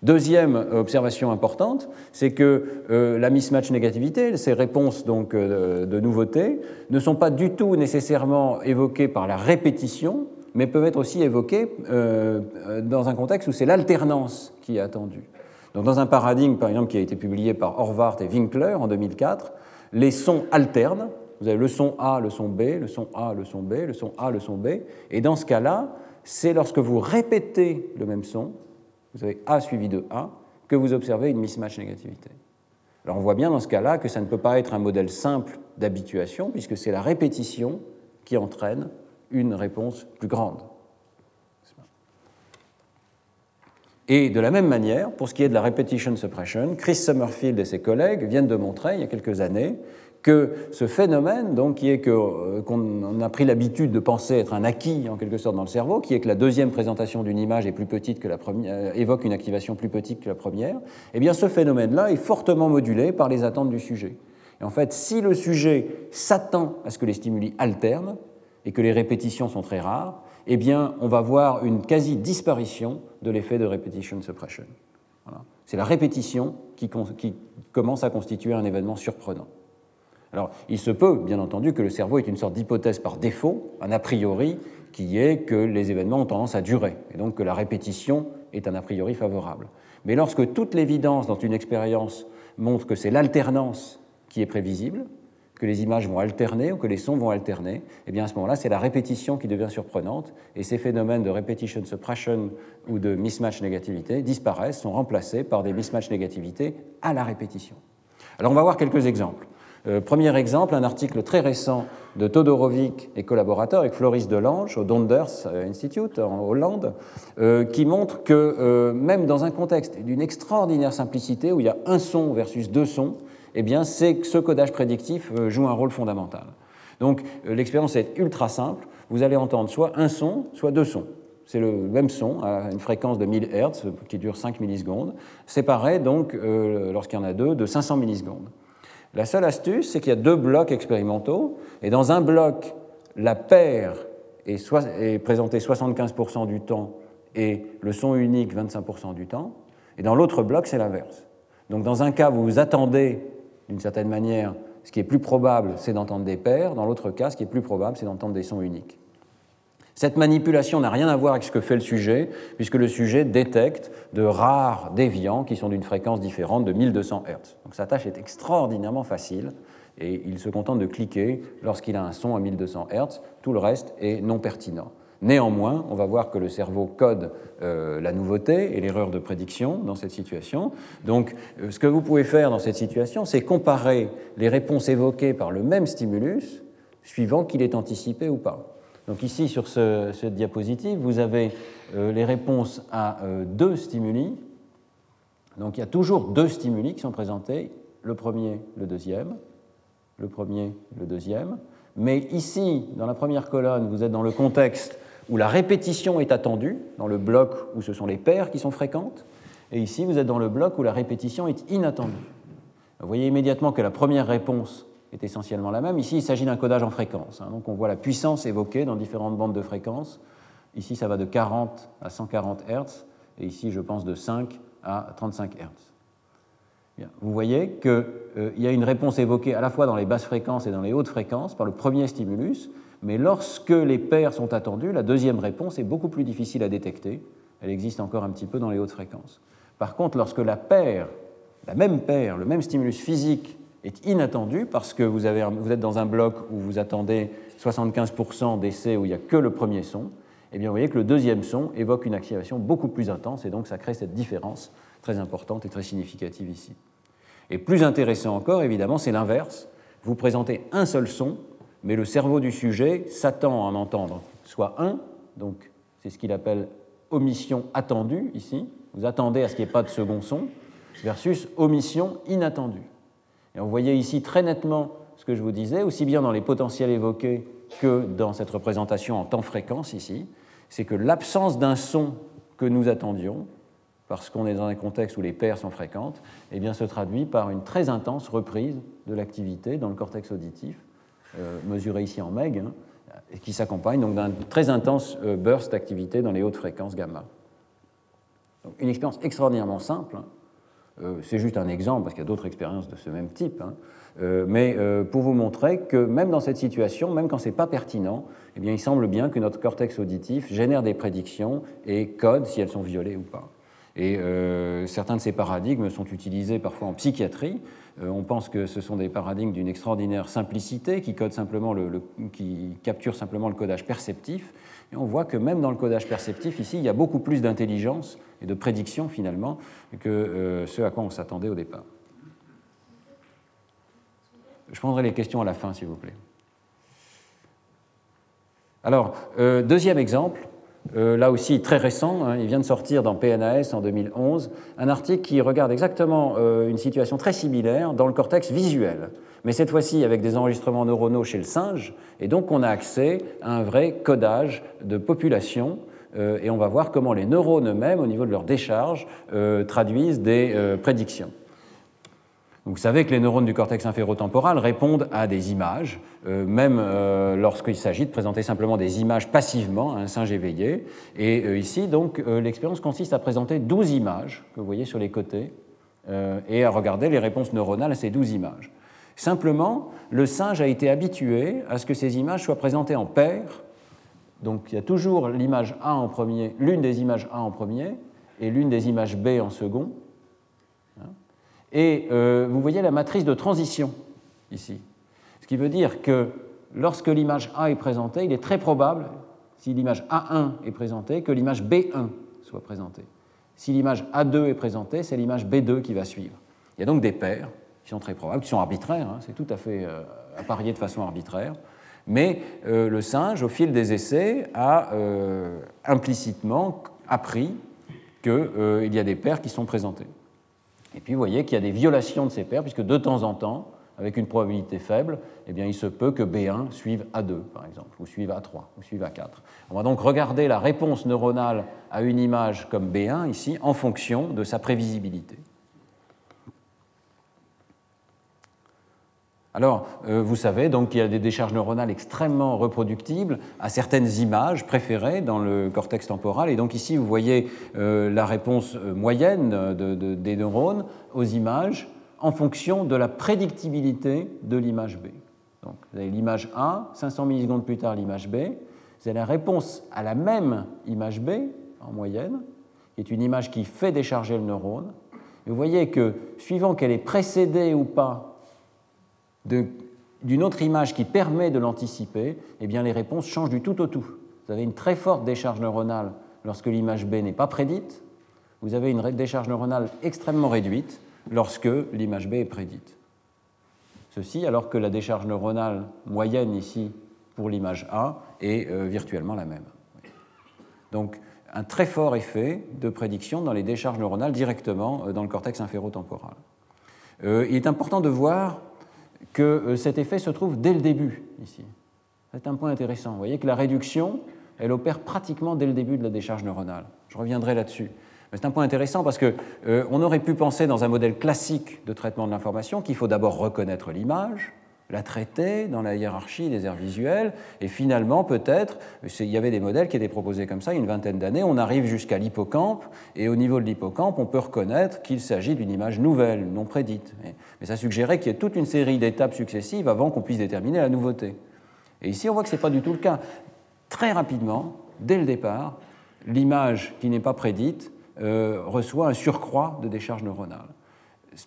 Deuxième observation importante, c'est que euh, la mismatch négativité, ces réponses donc euh, de nouveauté, ne sont pas du tout nécessairement évoquées par la répétition, mais peuvent être aussi évoquées euh, dans un contexte où c'est l'alternance est attendue. Donc, dans un paradigme, par exemple, qui a été publié par Horvath et Winkler en 2004, les sons alternent. Vous avez le son A, le son B, le son A, le son B, le son A, le son B. Et dans ce cas-là, c'est lorsque vous répétez le même son, vous avez A suivi de A, que vous observez une mismatch négativité. Alors on voit bien dans ce cas-là que ça ne peut pas être un modèle simple d'habituation, puisque c'est la répétition qui entraîne une réponse plus grande. Et de la même manière, pour ce qui est de la repetition suppression, Chris Summerfield et ses collègues viennent de montrer il y a quelques années que ce phénomène, donc, qui est euh, qu'on a pris l'habitude de penser être un acquis en quelque sorte dans le cerveau, qui est que la deuxième présentation d'une image est plus petite que la première, euh, évoque une activation plus petite que la première, eh bien ce phénomène-là est fortement modulé par les attentes du sujet. Et en fait, si le sujet s'attend à ce que les stimuli alternent, et que les répétitions sont très rares, eh bien, on va voir une quasi-disparition de l'effet de repetition suppression. C'est la répétition qui, qui, commence à constituer un événement surprenant. Alors, il se peut, bien entendu, que le cerveau est une sorte d'hypothèse par défaut, un a priori, qui est que les événements ont tendance à durer, et donc que la répétition est un a priori favorable. Mais lorsque toute l'évidence dans une expérience montre que c'est l'alternance qui est prévisible, que les images vont alterner ou que les sons vont alterner, eh bien à ce moment-là, c'est la répétition qui devient surprenante et ces phénomènes de repetition suppression ou de mismatch négativité disparaissent, sont remplacés par des mismatch négativité à la répétition. Alors on va voir quelques exemples. Euh, premier exemple, un article très récent de Todorovic et collaborateurs avec Floris Delange au Donders Institute en Hollande, euh, qui montre que euh, même dans un contexte d'une extraordinaire simplicité où il y a un son versus deux sons, eh bien, c'est que ce codage prédictif euh, joue un rôle fondamental. Donc, euh, l'expérience est ultra simple. Vous allez entendre soit un son, soit deux sons. C'est le même son à une fréquence de 1000 Hz qui dure 5 millisecondes, séparé donc, euh, lorsqu'il y en a deux, de 500 millisecondes. La seule astuce, c'est qu'il y a deux blocs expérimentaux, et dans un bloc, la paire est, est présentée 75% du temps et le son unique 25% du temps, et dans l'autre bloc, c'est l'inverse. Donc dans un cas, vous vous attendez d'une certaine manière, ce qui est plus probable, c'est d'entendre des paires. Dans l'autre cas, ce qui est plus probable, c'est d'entendre des sons uniques. Cette manipulation n'a rien à voir avec ce que fait le sujet, puisque le sujet détecte de rares déviants qui sont d'une fréquence différente de 1200 Hz. Donc sa tâche est extraordinairement facile, et il se contente de cliquer lorsqu'il a un son à 1200 Hz, tout le reste est non pertinent. Néanmoins, on va voir que le cerveau code euh, la nouveauté et l'erreur de prédiction dans cette situation. Donc, euh, ce que vous pouvez faire dans cette situation, c'est comparer les réponses évoquées par le même stimulus suivant qu'il est anticipé ou pas. Donc ici, sur cette diapositive, vous avez euh, les réponses à deux stimuli. Donc il y a toujours deux stimuli qui sont présentés, le premier, le deuxième, le premier, le deuxième. Mais ici, dans la première colonne, vous êtes dans le contexte où la répétition est attendue, dans le bloc où ce sont les paires qui sont fréquentes, et ici vous êtes dans le bloc où la répétition est inattendue. Vous voyez immédiatement que la première réponse est essentiellement la même. Ici, il s'agit d'un codage en fréquence. Hein. donc on voit la puissance évoquée dans différentes bandes de fréquences. Ici, ça va de 40 à 140 Hz, et ici, je pense, de 5 à 35 Hz. Vous voyez qu'il euh, y a une réponse évoquée à la fois dans les basses fréquences et dans les hautes fréquences par le premier stimulus, mais lorsque les paires sont attendues, la deuxième réponse est beaucoup plus difficile à détecter. Elle existe encore un petit peu dans les hautes fréquences. Par contre, lorsque la paire, la même paire, le même stimulus physique est inattendu parce que vous, êtes dans un bloc où vous attendez 75% d'essais où il n'y a que le premier son, eh bien vous voyez que le deuxième son évoque une activation beaucoup plus intense et donc ça crée cette différence très importante et très significative ici. Et plus intéressant encore, évidemment, c'est l'inverse. Vous présentez un seul son mais le cerveau du sujet s'attend à en entendre soit un, donc c'est ce qu'il appelle omission attendue ici, vous attendez à ce qu'il n'y ait pas de second son, versus omission inattendue. Et on voyait ici très nettement ce que je vous disais, aussi bien dans les potentiels évoqués que dans cette représentation en temps-fréquence ici, c'est que l'absence d'un son que nous attendions, parce qu'on est dans un contexte où les paires sont fréquentes, eh bien, se traduit par une très intense reprise de l'activité dans le cortex auditif, mesuré ici en meg, hein, qui s'accompagne donc d'un très intense euh, burst d'activité dans les hautes fréquences gamma. une expérience extraordinairement simple. Hein. Euh, c'est juste un exemple, parce qu'il y a d'autres expériences de ce même type. Hein. mais pour vous montrer que même dans cette situation, même quand ce n'est pas pertinent, eh bien, il semble bien que notre cortex auditif génère des prédictions et code si elles sont violées ou pas. Et certains de ces paradigmes sont utilisés parfois en psychiatrie euh, on pense que ce sont des paradigmes d'une extraordinaire simplicité qui, simplement qui capturent simplement le codage perceptif. Et on voit que même dans le codage perceptif, ici, il y a beaucoup plus d'intelligence et de prédiction finalement que euh, ce à quoi on s'attendait au départ. Je prendrai les questions à la fin, s'il vous plaît. Alors, euh, deuxième exemple, euh, là aussi très récent, hein, il vient de sortir dans PNAS en 2011, un article qui regarde exactement euh, une situation très similaire dans le cortex visuel, mais cette fois-ci avec des enregistrements neuronaux chez le singe, et donc on a accès à un vrai codage de population, euh, et on va voir comment les neurones eux-mêmes, au niveau de leur décharge, traduisent des prédictions vous savez que les neurones du cortex inférotemporal répondent à des images, euh, même euh, lorsqu'il s'agit de présenter simplement des images passivement à un singe éveillé. Et euh, ici, donc, l'expérience consiste à présenter 12 images que vous voyez sur les côtés et à regarder les réponses neuronales à ces 12 images. Simplement, le singe a été habitué à ce que ces images soient présentées en paires. Donc il y a toujours l'image A en premier, l'une des images A en premier et l'une des images B en second. Et euh, vous voyez la matrice de transition ici. Ce qui veut dire que lorsque l'image A est présentée, il est très probable, si l'image A1 est présentée, que l'image B1 soit présentée. Si l'image A2 est présentée, c'est l'image B2 qui va suivre. Il y a donc des paires qui sont très probables, qui sont arbitraires, hein, c'est tout à fait euh, de façon arbitraire. Mais euh, le singe, au fil des essais, a implicitement appris qu'il y a des paires qui sont présentées. Et puis vous voyez qu'il y a des violations de ces paires, puisque de temps en temps, avec une probabilité faible, eh bien, il se peut que B1 suive A2, par exemple, ou suive A3, ou suive A4. On va donc regarder la réponse neuronale à une image comme B1 ici en fonction de sa prévisibilité. Alors, euh, vous savez donc qu'il y a des décharges neuronales extrêmement reproductibles à certaines images préférées dans le cortex temporal. Et donc ici, vous voyez euh, la réponse euh, moyenne des neurones aux images en fonction de la prédictibilité de l'image B. Donc, vous avez l'image A, 500 millisecondes plus tard l'image B. Vous avez la réponse à la même image B en moyenne, qui est une image qui fait décharger le neurone. Et vous voyez que, suivant qu'elle est précédée ou pas d'une autre image qui permet de l'anticiper, eh bien les réponses changent du tout au tout. vous avez une très forte décharge neuronale lorsque l'image B n'est pas prédite, vous avez une décharge neuronale extrêmement réduite lorsque l'image B est prédite. Ceci alors que la décharge neuronale moyenne ici pour l'image A est euh, virtuellement la même. Donc un très fort effet de prédiction dans les décharges neuronales directement euh, dans le cortex inférotemporal. Euh, il est important de voir que cet effet se trouve dès le début ici. C'est un point intéressant. Vous voyez que la réduction, elle opère pratiquement dès le début de la décharge neuronale. Je reviendrai là-dessus. C'est un point intéressant parce qu'on euh, aurait pu penser dans un modèle classique de traitement de l'information qu'il faut d'abord reconnaître l'image, la traiter dans la hiérarchie des aires visuelles, et finalement, peut-être, il y avait des modèles qui étaient proposés comme ça une vingtaine d'années, on arrive jusqu'à l'hippocampe, et au niveau de l'hippocampe, on peut reconnaître qu'il s'agit d'une image nouvelle, non prédite. Mais ça suggérait qu'il y ait toute une série d'étapes successives avant qu'on puisse déterminer la nouveauté. Et ici, on voit que ce n'est pas du tout le cas. Très rapidement, dès le départ, l'image qui n'est pas prédite euh, reçoit un surcroît de décharge neuronale.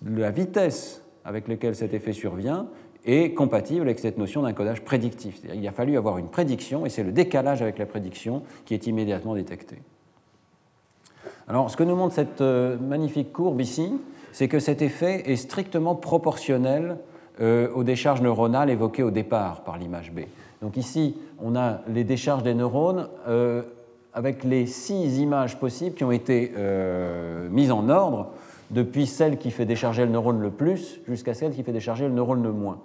La vitesse avec laquelle cet effet survient est compatible avec cette notion d'encodage prédictif. Il a fallu avoir une prédiction et c'est le décalage avec la prédiction qui est immédiatement détecté. Alors, ce que nous montre cette euh, magnifique courbe ici, c'est que cet effet est strictement proportionnel euh, aux décharges neuronales évoquées au départ par l'image B. Donc ici, on a les décharges des neurones avec les six images possibles qui ont été euh, mises en ordre, depuis celle qui fait décharger le neurone le plus jusqu'à celle qui fait décharger le neurone le moins.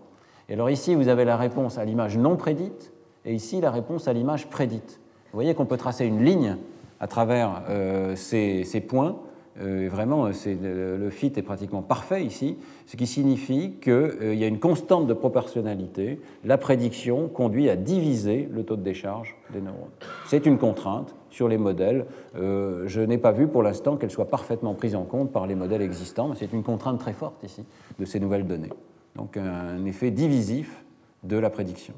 Et alors ici, vous avez la réponse à l'image non prédite, et ici, la réponse à l'image prédite. Vous voyez qu'on peut tracer une ligne à travers euh, ces, points euh, vraiment, le, fit est pratiquement parfait ici, ce qui signifie qu'il euh, y a une constante de proportionnalité. La prédiction conduit à diviser le taux de décharge des neurones. C'est une contrainte sur les modèles. Euh, je n'ai pas vu pour l'instant qu'elle soit parfaitement prise en compte par les modèles existants, mais c'est une contrainte très forte ici de ces nouvelles données. Donc un effet divisif de la prédiction.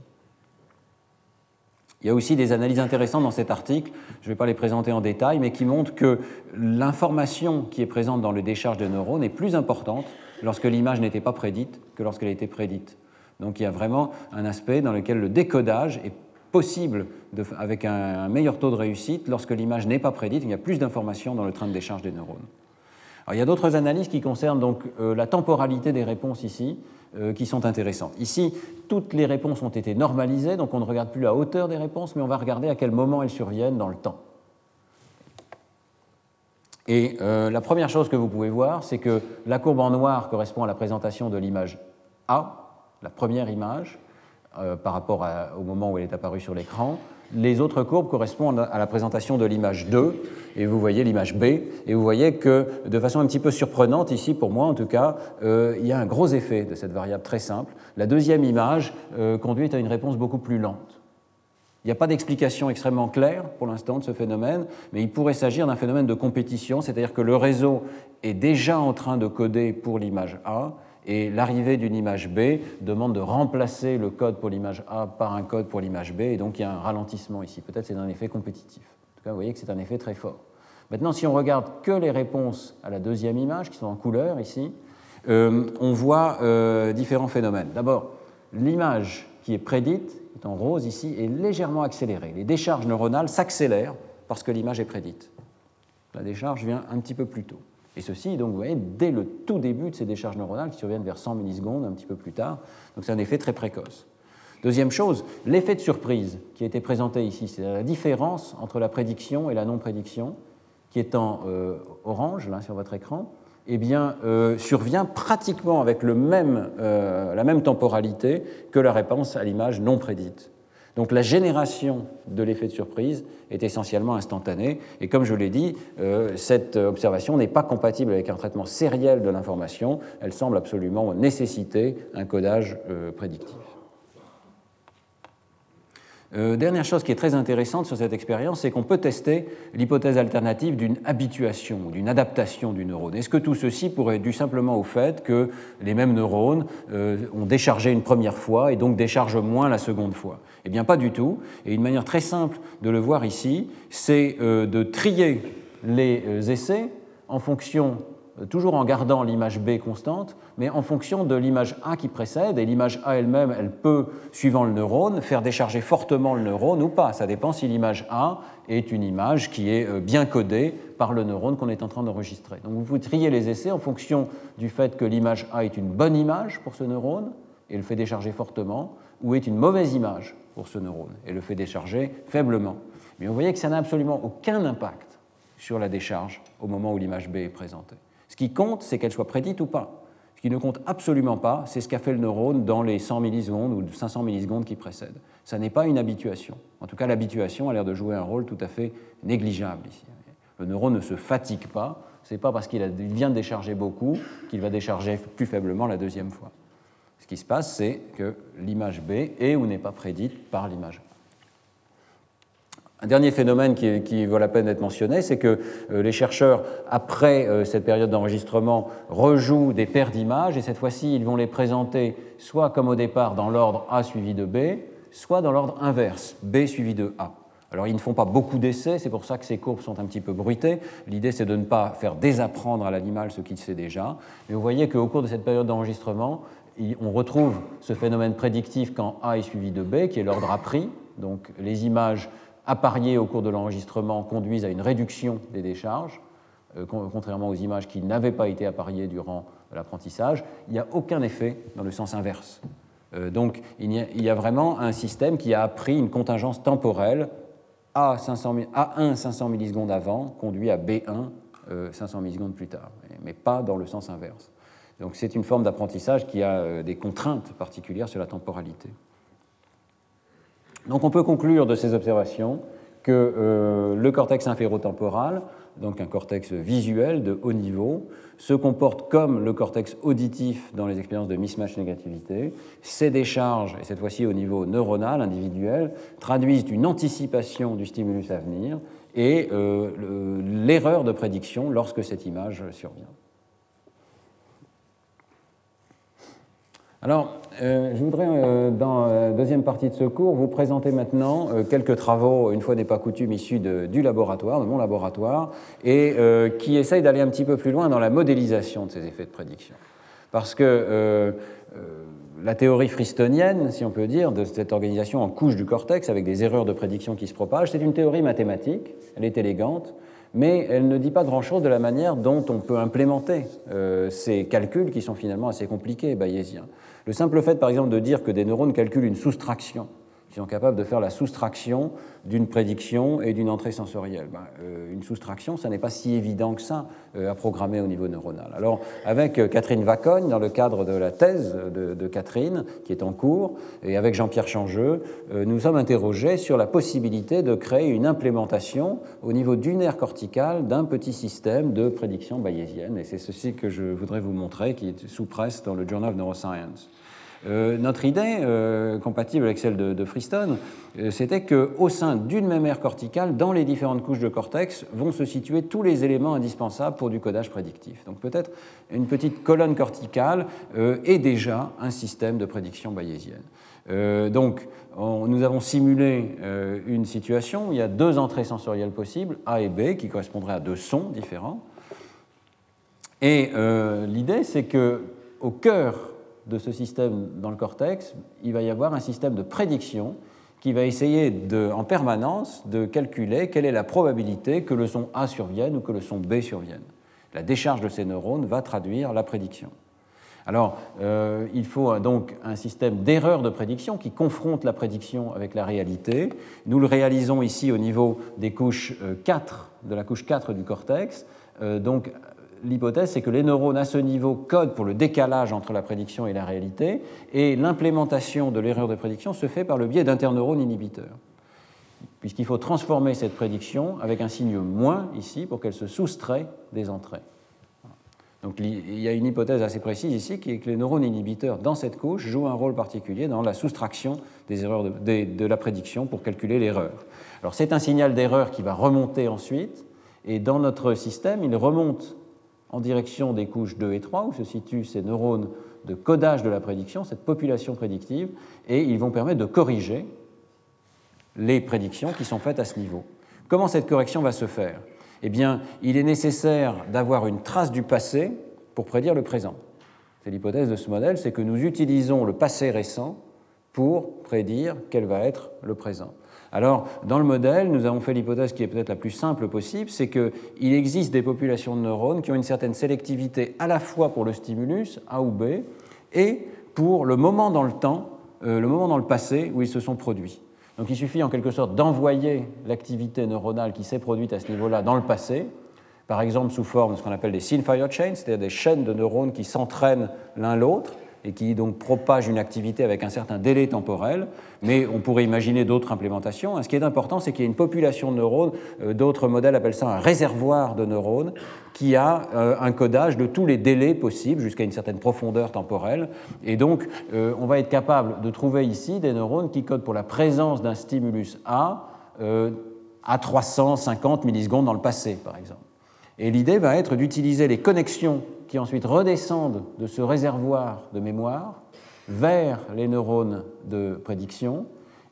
Il y a aussi des analyses intéressantes dans cet article, je ne vais pas les présenter en détail, mais qui montrent que l'information qui est présente dans le décharge de neurones est plus importante lorsque l'image n'était pas prédite que lorsqu'elle a été prédite. Donc il y a vraiment un aspect dans lequel le décodage est possible avec un, meilleur taux de réussite lorsque l'image n'est pas prédite, il y a plus d'informations dans le train de décharge des neurones. il y a d'autres analyses qui concernent donc euh, la temporalité des réponses ici. Euh, qui sont intéressantes. Ici, toutes les réponses ont été normalisées, donc on ne regarde plus la hauteur des réponses, mais on va regarder à quel moment elles surviennent dans le temps. Et euh, la première chose que vous pouvez voir, c'est que la courbe en noir correspond à la présentation de l'image A, la première image, euh, par rapport au moment où elle est apparue sur l'écran. Les autres courbes correspondent à la présentation de l'image 2, et vous voyez l'image B, et vous voyez que de façon un petit peu surprenante, ici pour moi en tout cas, euh, il y a un gros effet de cette variable très simple. La deuxième image euh, conduit à une réponse beaucoup plus lente. Il n'y a pas d'explication extrêmement claire pour l'instant de ce phénomène, mais il pourrait s'agir d'un phénomène de compétition, c'est-à-dire que le réseau est déjà en train de coder pour l'image A, et l'arrivée d'une image B demande de remplacer le code pour l'image A par un code pour l'image B, et donc il y a un ralentissement ici. Peut-être c'est un effet compétitif. En tout cas, vous voyez que c'est un effet très fort. Maintenant, si on regarde que les réponses à la deuxième image, qui sont en couleur ici, euh, on voit euh, différents phénomènes. D'abord, l'image qui est prédite, est en rose ici, est légèrement accélérée. Les décharges neuronales s'accélèrent parce que l'image est prédite. La décharge vient un petit peu plus tôt. Et ceci, donc, vous voyez, dès le tout début de ces décharges neuronales qui surviennent vers 100 millisecondes, un petit peu plus tard. Donc c'est un effet très précoce. Deuxième chose, l'effet de surprise qui a été présenté ici, c'est la différence entre la prédiction et la non-prédiction, qui est en euh, orange, là, sur votre écran, eh bien, euh, survient pratiquement avec le même, euh, la même temporalité que la réponse à l'image non prédite. Donc la génération de l'effet de surprise est essentiellement instantanée. Et comme je l'ai dit, euh, cette observation n'est pas compatible avec un traitement sériel de l'information. Elle semble absolument nécessiter un codage euh, prédictif. Euh, dernière chose qui est très intéressante sur cette expérience, c'est qu'on peut tester l'hypothèse alternative d'une habituation, d'une adaptation du neurone. Est-ce que tout ceci pourrait être dû simplement au fait que les mêmes neurones ont déchargé une première fois et donc déchargent moins la seconde fois? Eh bien, pas du tout. Et une manière très simple de le voir ici, c'est euh, de trier les essais en fonction toujours en gardant l'image B constante, mais en fonction de l'image A qui précède. Et l'image A elle-même, elle peut, suivant le neurone, faire décharger fortement le neurone ou pas. Ça dépend si l'image A est une image qui est euh, bien codée par le neurone qu'on est en train d'enregistrer. Donc vous pouvez trier les essais en fonction du fait que l'image A est une bonne image pour ce neurone et le fait décharger fortement, ou est une mauvaise image ce neurone et le fait décharger faiblement. Mais vous voyez que ça n'a absolument aucun impact sur la décharge au moment où l'image B est présentée. Ce qui compte, c'est qu'elle soit prédite ou pas. Ce qui ne compte absolument pas, c'est ce qu'a fait le neurone dans les 100 millisecondes ou 500 millisecondes qui précèdent. Ça n'est pas une habituation. En tout cas, l'habituation a l'air de jouer un rôle tout à fait négligeable ici. Le neurone ne se fatigue pas. Ce n'est pas parce qu'il vient de décharger beaucoup qu'il va décharger plus faiblement la deuxième fois. Qui se passe, c'est que l'image B est ou n'est pas prédite par l'image A. Un dernier phénomène qui, vaut la peine d'être mentionné, c'est que euh, les chercheurs, après euh, cette période d'enregistrement, rejouent des paires d'images, et cette fois-ci, ils vont les présenter soit comme au départ dans l'ordre A suivi de B, soit dans l'ordre inverse, B suivi de A. Alors ils ne font pas beaucoup d'essais, c'est pour ça que ces courbes sont un petit peu bruitées. L'idée c'est de ne pas faire désapprendre à l'animal ce qu'il sait déjà. Mais vous voyez qu'au cours de cette période d'enregistrement, on retrouve ce phénomène prédictif quand A est suivi de B, qui est l'ordre A'. Donc les images appariées au cours de l'enregistrement conduisent à une réduction des décharges, euh, contrairement aux images qui n'avaient pas été appariées durant l'apprentissage. Il n'y a aucun effet dans le sens inverse. Euh, donc il y, a, vraiment un système qui a appris une contingence temporelle A, 500, A1 500 millisecondes avant conduit à B1 500 euh, millisecondes plus tard, mais pas dans le sens inverse. Donc c'est une forme d'apprentissage qui a euh, des contraintes particulières sur la temporalité. Donc on peut conclure de ces observations que euh, le cortex inférotemporal, donc un cortex visuel de haut niveau, se comporte comme le cortex auditif dans les expériences de mismatch négativité. Ces décharges, et cette fois-ci au niveau neuronal, individuel, traduisent une anticipation du stimulus à venir et euh, l'erreur de prédiction lorsque cette image survient. Alors, euh, je voudrais, euh, dans la deuxième partie de ce cours, vous présenter maintenant euh, quelques travaux, une fois n'est pas coutume, issus du laboratoire, de mon laboratoire, et qui essayent d'aller un petit peu plus loin dans la modélisation de ces effets de prédiction. Parce que la théorie fristonienne, si on peut dire, de cette organisation en couches du cortex, avec des erreurs de prédiction qui se propagent, c'est une théorie mathématique, elle est élégante, mais elle ne dit pas grand-chose de la manière dont on peut implémenter ces calculs qui sont finalement assez compliqués, bayésiens. Le simple fait, par exemple, de dire que des neurones calculent une soustraction, qui sont capables de faire la soustraction d'une prédiction et d'une entrée sensorielle. Ben, euh, une soustraction, ça n'est pas si évident que ça euh, à programmer au niveau neuronal. Alors, avec euh, Catherine Vacogne, dans le cadre de la thèse de, Catherine, qui est en cours, et avec Jean-Pierre Changeux, nous sommes interrogés sur la possibilité de créer une implémentation au niveau du nerf cortical d'un petit système de prédiction bayésienne. Et c'est ceci que je voudrais vous montrer, qui est sous presse dans le Journal of Neuroscience. Euh, notre idée, euh, compatible avec celle de, Freestone, euh, c'était qu'au sein d'une même aire corticale, dans les différentes couches de cortex, vont se situer tous les éléments indispensables pour du codage prédictif. Donc peut-être une petite colonne corticale est déjà un système de prédiction bayésienne. donc nous avons simulé une situation où il y a deux entrées sensorielles possibles, A et B, qui correspondraient à deux sons différents. Et l'idée, c'est que au cœur de ce système dans le cortex, il va y avoir un système de prédiction qui va essayer de, en permanence de calculer quelle est la probabilité que le son A survienne ou que le son B survienne. La décharge de ces neurones va traduire la prédiction. Alors, euh, il faut donc un système d'erreur de prédiction qui confronte la prédiction avec la réalité. Nous le réalisons ici au niveau des couches 4, euh, de la couche 4 du cortex. Euh, donc, l'hypothèse, c'est que les neurones à ce niveau codent pour le décalage entre la prédiction et la réalité, et l'implémentation de l'erreur de prédiction se fait par le biais d'interneurones inhibiteurs, puisqu'il faut transformer cette prédiction avec un signe moins ici pour qu'elle se soustrait des entrées. Donc il y a une hypothèse assez précise ici qui est que les neurones inhibiteurs dans cette couche jouent un rôle particulier dans la soustraction des erreurs de, de la prédiction pour calculer l'erreur. Alors c'est un signal d'erreur qui va remonter ensuite, et dans notre système, il remonte en direction des couches 2 et 3, où se situent ces neurones de codage de la prédiction, cette population prédictive, et ils vont permettre de corriger les prédictions qui sont faites à ce niveau. Comment cette correction va se faire? Eh bien, il est nécessaire d'avoir une trace du passé pour prédire le présent. C'est l'hypothèse de ce modèle, c'est que nous utilisons le passé récent pour prédire quel va être le présent. Alors, dans le modèle, nous avons fait l'hypothèse qui est peut-être la plus simple possible, c'est qu'il existe des populations de neurones qui ont une certaine sélectivité à la fois pour le stimulus, A ou B, et pour le moment dans le temps, euh, le moment dans le passé où ils se sont produits. Donc il suffit en quelque sorte d'envoyer l'activité neuronale qui s'est produite à ce niveau-là dans le passé, par exemple sous forme de ce qu'on appelle des synfire chains, c'est-à-dire des chaînes de neurones qui s'entraînent l'un l'autre, et qui donc propage une activité avec un certain délai temporel, mais on pourrait imaginer d'autres implémentations. Ce qui est important, c'est qu'il y a une population de neurones, euh, d'autres modèles appellent ça un réservoir de neurones, qui a euh, un codage de tous les délais possibles jusqu'à une certaine profondeur temporelle. Et donc, euh, on va être capable de trouver ici des neurones qui codent pour la présence d'un stimulus A à 350 millisecondes dans le passé, par exemple. Et l'idée va être d'utiliser les connexions qui ensuite redescendent de ce réservoir de mémoire vers les neurones de prédiction,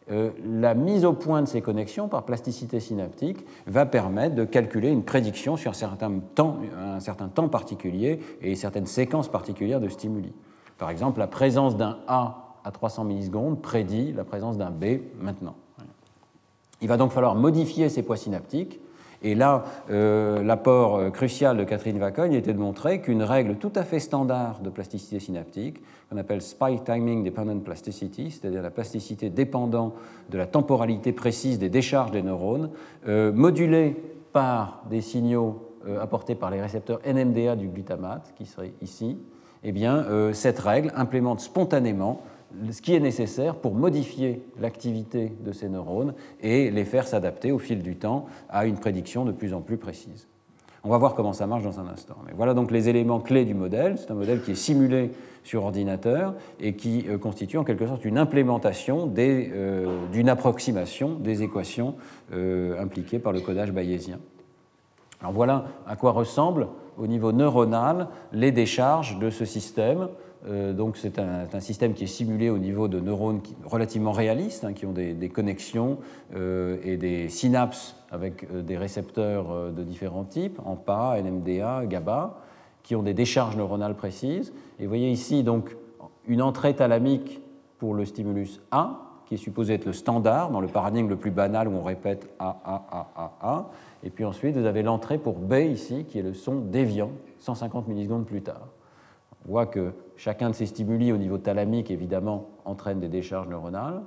euh, la mise au point de ces connexions par plasticité synaptique va permettre de calculer une prédiction sur un certain temps, un certain temps particulier et certaines séquences particulières de stimuli. Par exemple, la présence d'un A à 300 millisecondes prédit la présence d'un B maintenant. Il va donc falloir modifier ces poids synaptiques et là, euh, l'apport euh, crucial de Catherine Vacogne était de montrer qu'une règle tout à fait standard de plasticité synaptique, qu'on appelle Spike Timing Dependent Plasticity, c'est-à-dire la plasticité dépendant de la temporalité précise des décharges des neurones, euh, modulée par des signaux apportés par les récepteurs NMDA du glutamate, qui serait ici, eh bien, cette règle implémente spontanément ce qui est nécessaire pour modifier l'activité de ces neurones et les faire s'adapter au fil du temps à une prédiction de plus en plus précise. On va voir comment ça marche dans un instant. Mais voilà donc les éléments clés du modèle. C'est un modèle qui est simulé sur ordinateur et qui euh, constitue en quelque sorte une implémentation euh, d'une approximation des équations euh, impliquées par le codage bayésien. Alors voilà à quoi ressemblent au niveau neuronal les décharges de ce système. Euh, donc c'est un, système qui est simulé au niveau de neurones relativement réalistes, hein, qui ont des, connexions euh, et des synapses avec euh, des récepteurs de différents types, AMPA, NMDA, GABA, qui ont des décharges neuronales précises. Et vous voyez ici donc une entrée thalamique pour le stimulus A, qui est supposé être le standard dans le paradigme le plus banal où on répète A, A, A, A, A. Et puis ensuite, vous avez l'entrée pour B ici, qui est le son déviant, 150 millisecondes plus tard. On voit que chacun de ces stimuli au niveau thalamique, évidemment, entraîne des décharges neuronales.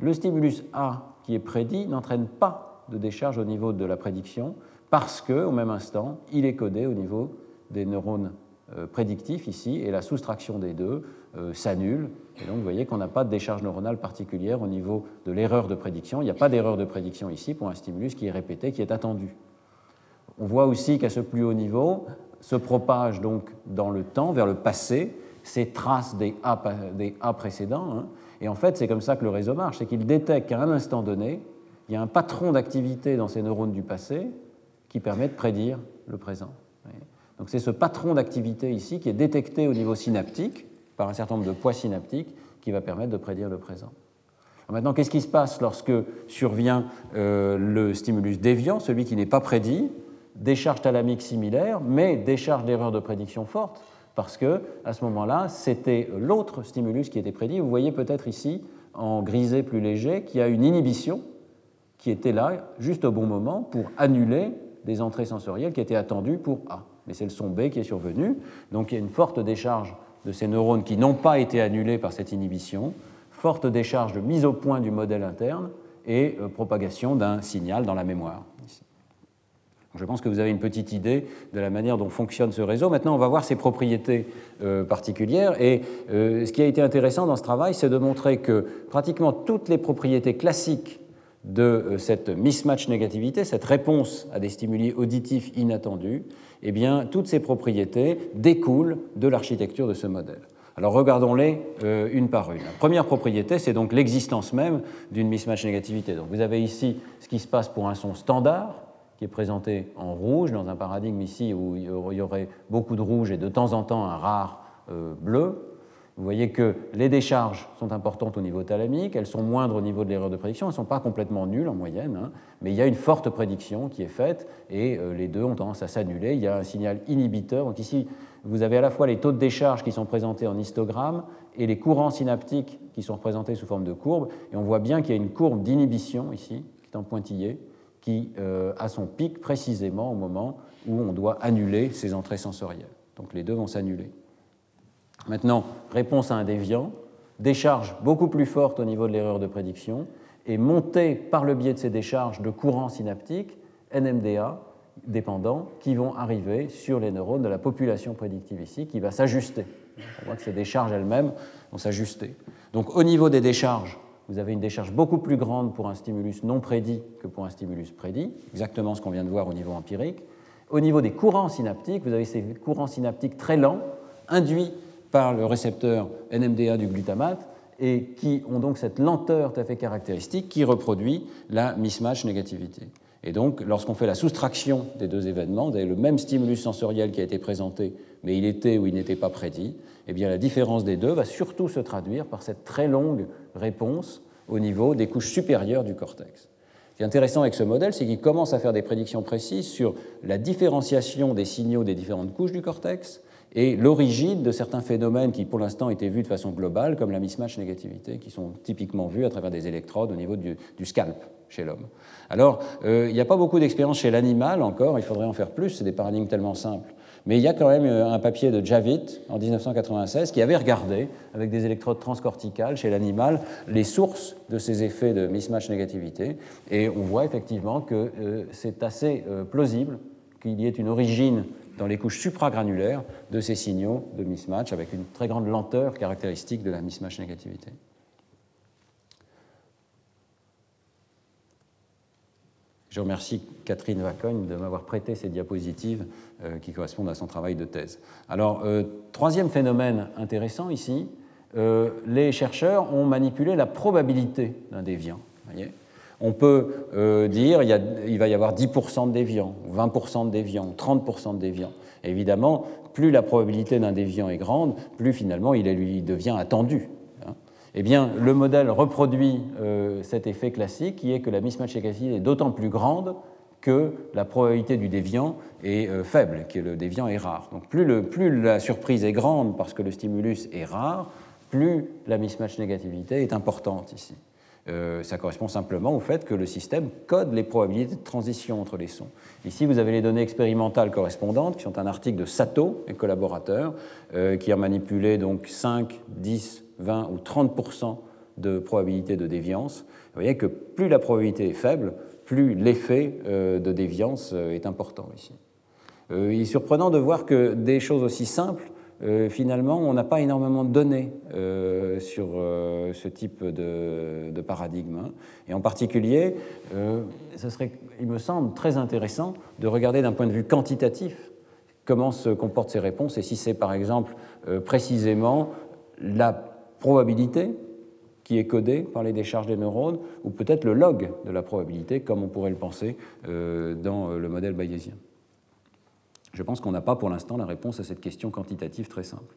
Le stimulus A qui est prédit n'entraîne pas de décharge au niveau de la prédiction parce qu'au même instant, il est codé au niveau des neurones euh, prédictifs ici et la soustraction des deux euh, s'annule. Et donc vous voyez qu'on n'a pas de décharge neuronale particulière au niveau de l'erreur de prédiction. Il n'y a pas d'erreur de prédiction ici pour un stimulus qui est répété, qui est attendu. On voit aussi qu'à ce plus haut niveau, se propagent donc dans le temps, vers le passé, ces traces des A, précédents. Hein. Et en fait, c'est comme ça que le réseau marche, c'est qu'il détecte qu'à un instant donné, il y a un patron d'activité dans ces neurones du passé qui permet de prédire le présent. Donc c'est ce patron d'activité ici qui est détecté au niveau synaptique par un certain nombre de poids synaptiques qui va permettre de prédire le présent. maintenant, qu'est-ce qui se passe lorsque survient euh, le stimulus déviant, celui qui n'est pas prédit? Décharge thalamique similaire, mais décharge d'erreur de prédiction forte, parce que à ce moment-là, c'était l'autre stimulus qui était prédit. Vous voyez peut-être ici, en grisé plus léger, qu'il y a une inhibition qui était là juste au bon moment pour annuler des entrées sensorielles qui étaient attendues pour A. Mais c'est le son B qui est survenu, donc il y a une forte décharge de ces neurones qui n'ont pas été annulés par cette inhibition, forte décharge de mise au point du modèle interne et euh, propagation d'un signal dans la mémoire. Je pense que vous avez une petite idée de la manière dont fonctionne ce réseau. Maintenant, on va voir ses propriétés euh, particulières. Et euh, ce qui a été intéressant dans ce travail, c'est de montrer que pratiquement toutes les propriétés classiques de euh, cette mismatch négativité, cette réponse à des stimuli auditifs inattendus, eh bien, toutes ces propriétés découlent de l'architecture de ce modèle. Alors regardons-les une par une. La première propriété, c'est donc l'existence même d'une mismatch négativité. Donc vous avez ici ce qui se passe pour un son standard, qui est présenté en rouge, dans un paradigme ici où il y aurait beaucoup de rouge et de temps en temps un rare euh, bleu. Vous voyez que les décharges sont importantes au niveau thalamique, elles sont moindres au niveau de l'erreur de prédiction, elles ne sont pas complètement nulles en moyenne, hein, mais il y a une forte prédiction qui est faite et euh, les deux ont tendance à s'annuler. Il y a un signal inhibiteur. Donc ici, vous avez à la fois les taux de décharge qui sont présentés en histogramme et les courants synaptiques qui sont représentés sous forme de courbes. Et on voit bien qu'il y a une courbe d'inhibition ici, qui est en pointillé, qui euh, a son pic précisément au moment où on doit annuler ces entrées sensorielles. Donc les deux vont s'annuler. Maintenant, réponse à un déviant, décharge beaucoup plus forte au niveau de l'erreur de prédiction et montée par le biais de ces décharges de courants synaptiques, NMDA, dépendants, qui vont arriver sur les neurones de la population prédictive ici, qui va s'ajuster. On voit que ces décharges elles-mêmes vont s'ajuster. Donc au niveau des décharges, vous avez une décharge beaucoup plus grande pour un stimulus non prédit que pour un stimulus prédit, exactement ce qu'on vient de voir au niveau empirique. Au niveau des courants synaptiques, vous avez ces courants synaptiques très lents, induits par le récepteur NMDA du glutamate et qui ont donc cette lenteur tout à fait caractéristique qui reproduit la mismatch négativité. Et donc, lorsqu'on fait la soustraction des deux événements, le même stimulus sensoriel qui a été présenté, mais il était ou il n'était pas prédit, eh bien la différence des deux va surtout se traduire par cette très longue réponse au niveau des couches supérieures du cortex. Ce qui est intéressant avec ce modèle, c'est qu'il commence à faire des prédictions précises sur la différenciation des signaux des différentes couches du cortex, et l'origine de certains phénomènes qui pour l'instant étaient vus de façon globale, comme la mismatch négativité, qui sont typiquement vus à travers des électrodes au niveau du, scalp chez l'homme. Alors, euh, il n'y a pas beaucoup d'expérience chez l'animal encore, il faudrait en faire plus, c'est des paradigmes tellement simples. Mais il y a quand même euh, un papier de Javid en 1996 qui avait regardé, avec des électrodes transcorticales chez l'animal, les sources de ces effets de mismatch négativité. Et on voit effectivement que euh, c'est assez plausible qu'il y ait une origine dans les couches supragranulaires de ces signaux de mismatch avec une très grande lenteur caractéristique de la mismatch négativité. Je remercie Catherine Vacogne de m'avoir prêté ces diapositives euh, qui correspondent à son travail de thèse. Alors, euh, troisième phénomène intéressant ici, euh, les chercheurs ont manipulé la probabilité d'un déviant. On peut dire il, va y avoir 10% de déviants, 20% de déviants, 30% de déviants. évidemment, plus la probabilité d'un déviant est grande, plus finalement il lui devient attendu. Eh bien, le modèle reproduit euh, cet effet classique qui est que la mismatch négative est d'autant plus grande que la probabilité du déviant est euh, faible, que le déviant est rare. Donc plus, la surprise est grande parce que le stimulus est rare, plus la mismatch négativité est importante ici. Euh, ça correspond simplement au fait que le système code les probabilités de transition entre les sons. Ici, vous avez les données expérimentales correspondantes, qui sont un article de Sato et collaborateurs, qui a manipulé donc 5, 10, 20 ou 30 de probabilité de déviance. Vous voyez que plus la probabilité est faible, plus l'effet euh, de déviance est important ici. il est surprenant de voir que des choses aussi simples euh, finalement, on n'a pas énormément de données euh, sur euh, ce type de, paradigme. Hein. Et en particulier, il me semble, très intéressant de regarder d'un point de vue quantitatif comment se comportent ces réponses et si c'est par exemple précisément la probabilité qui est codée par les décharges des neurones ou peut-être le log de la probabilité comme on pourrait le penser dans le modèle bayésien. Je pense qu'on n'a pas pour l'instant la réponse à cette question quantitative très simple.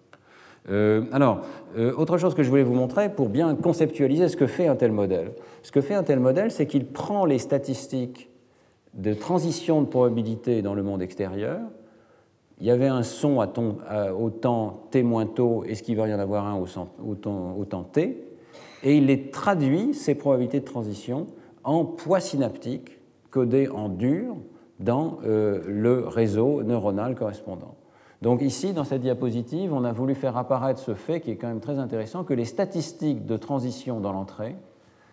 Euh, alors, euh, autre chose que je voulais vous montrer pour bien conceptualiser ce que fait un tel modèle. Ce que fait un tel modèle, c'est qu'il prend les statistiques de transition de probabilité dans le monde extérieur. Il y avait un son au temps t moins est-ce qu'il va y en avoir un au, temps, t Et il les traduit, ces probabilités de transition, en poids synaptiques codés en dur dans euh, le réseau neuronal correspondant. Donc ici, dans cette diapositive, on a voulu faire apparaître ce fait qui est quand même très intéressant, que les statistiques de transition dans l'entrée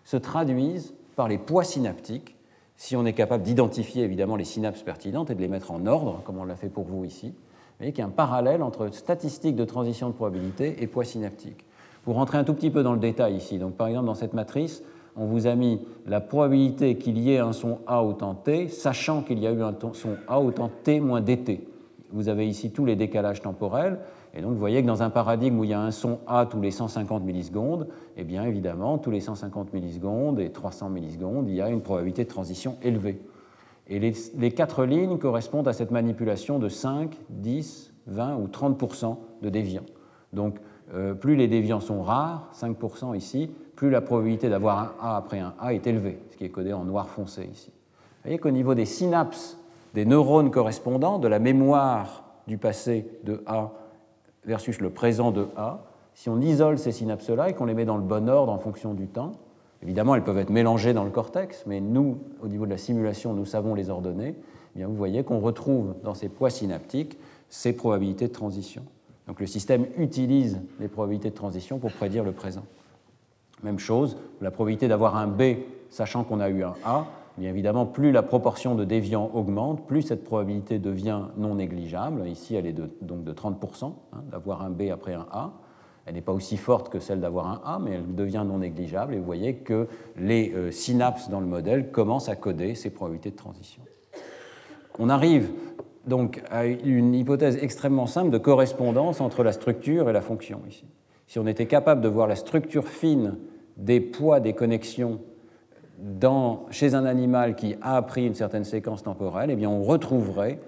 se traduisent par les poids synaptiques, si on est capable d'identifier évidemment les synapses pertinentes et de les mettre en ordre, comme on l'a fait pour vous ici. Vous voyez qu'il y a un parallèle entre statistiques de transition de probabilité et poids synaptiques. Pour rentrer un tout petit peu dans le détail ici, donc par exemple dans cette matrice, on vous a mis la probabilité qu'il y ait un son A au temps t, sachant qu'il y a eu un son A au temps t moins dt. Vous avez ici tous les décalages temporels, et donc vous voyez que dans un paradigme où il y a un son A tous les 150 millisecondes, eh bien évidemment, tous les 150 millisecondes et 300 millisecondes, il y a une probabilité de transition élevée. Et les, quatre lignes correspondent à cette manipulation de 5, 10, 20 ou 30% de déviants. Donc euh, plus les déviants sont rares, 5% ici, plus la probabilité d'avoir un A après un A est élevée, ce qui est codé en noir foncé ici. Vous voyez qu'au niveau des synapses des neurones correspondants, de la mémoire du passé de A versus le présent de A, si on isole ces synapses-là et qu'on les met dans le bon ordre en fonction du temps, évidemment elles peuvent être mélangées dans le cortex, mais nous, au niveau de la simulation, nous savons les ordonner, eh bien vous voyez qu'on retrouve dans ces poids synaptiques ces probabilités de transition. Donc le système utilise les probabilités de transition pour prédire le présent. Même chose, la probabilité d'avoir un B sachant qu'on a eu un A, bien évidemment, plus la proportion de déviants augmente, plus cette probabilité devient non négligeable. Ici, elle est donc de 30%, hein, d'avoir un B après un A. Elle n'est pas aussi forte que celle d'avoir un A, mais elle devient non négligeable. Et vous voyez que les euh, synapses dans le modèle commencent à coder ces probabilités de transition. On arrive donc à une hypothèse extrêmement simple de correspondance entre la structure et la fonction ici. Si on était capable de voir la structure fine des poids des connexions chez un animal qui a appris une certaine séquence temporelle, eh bien on retrouverait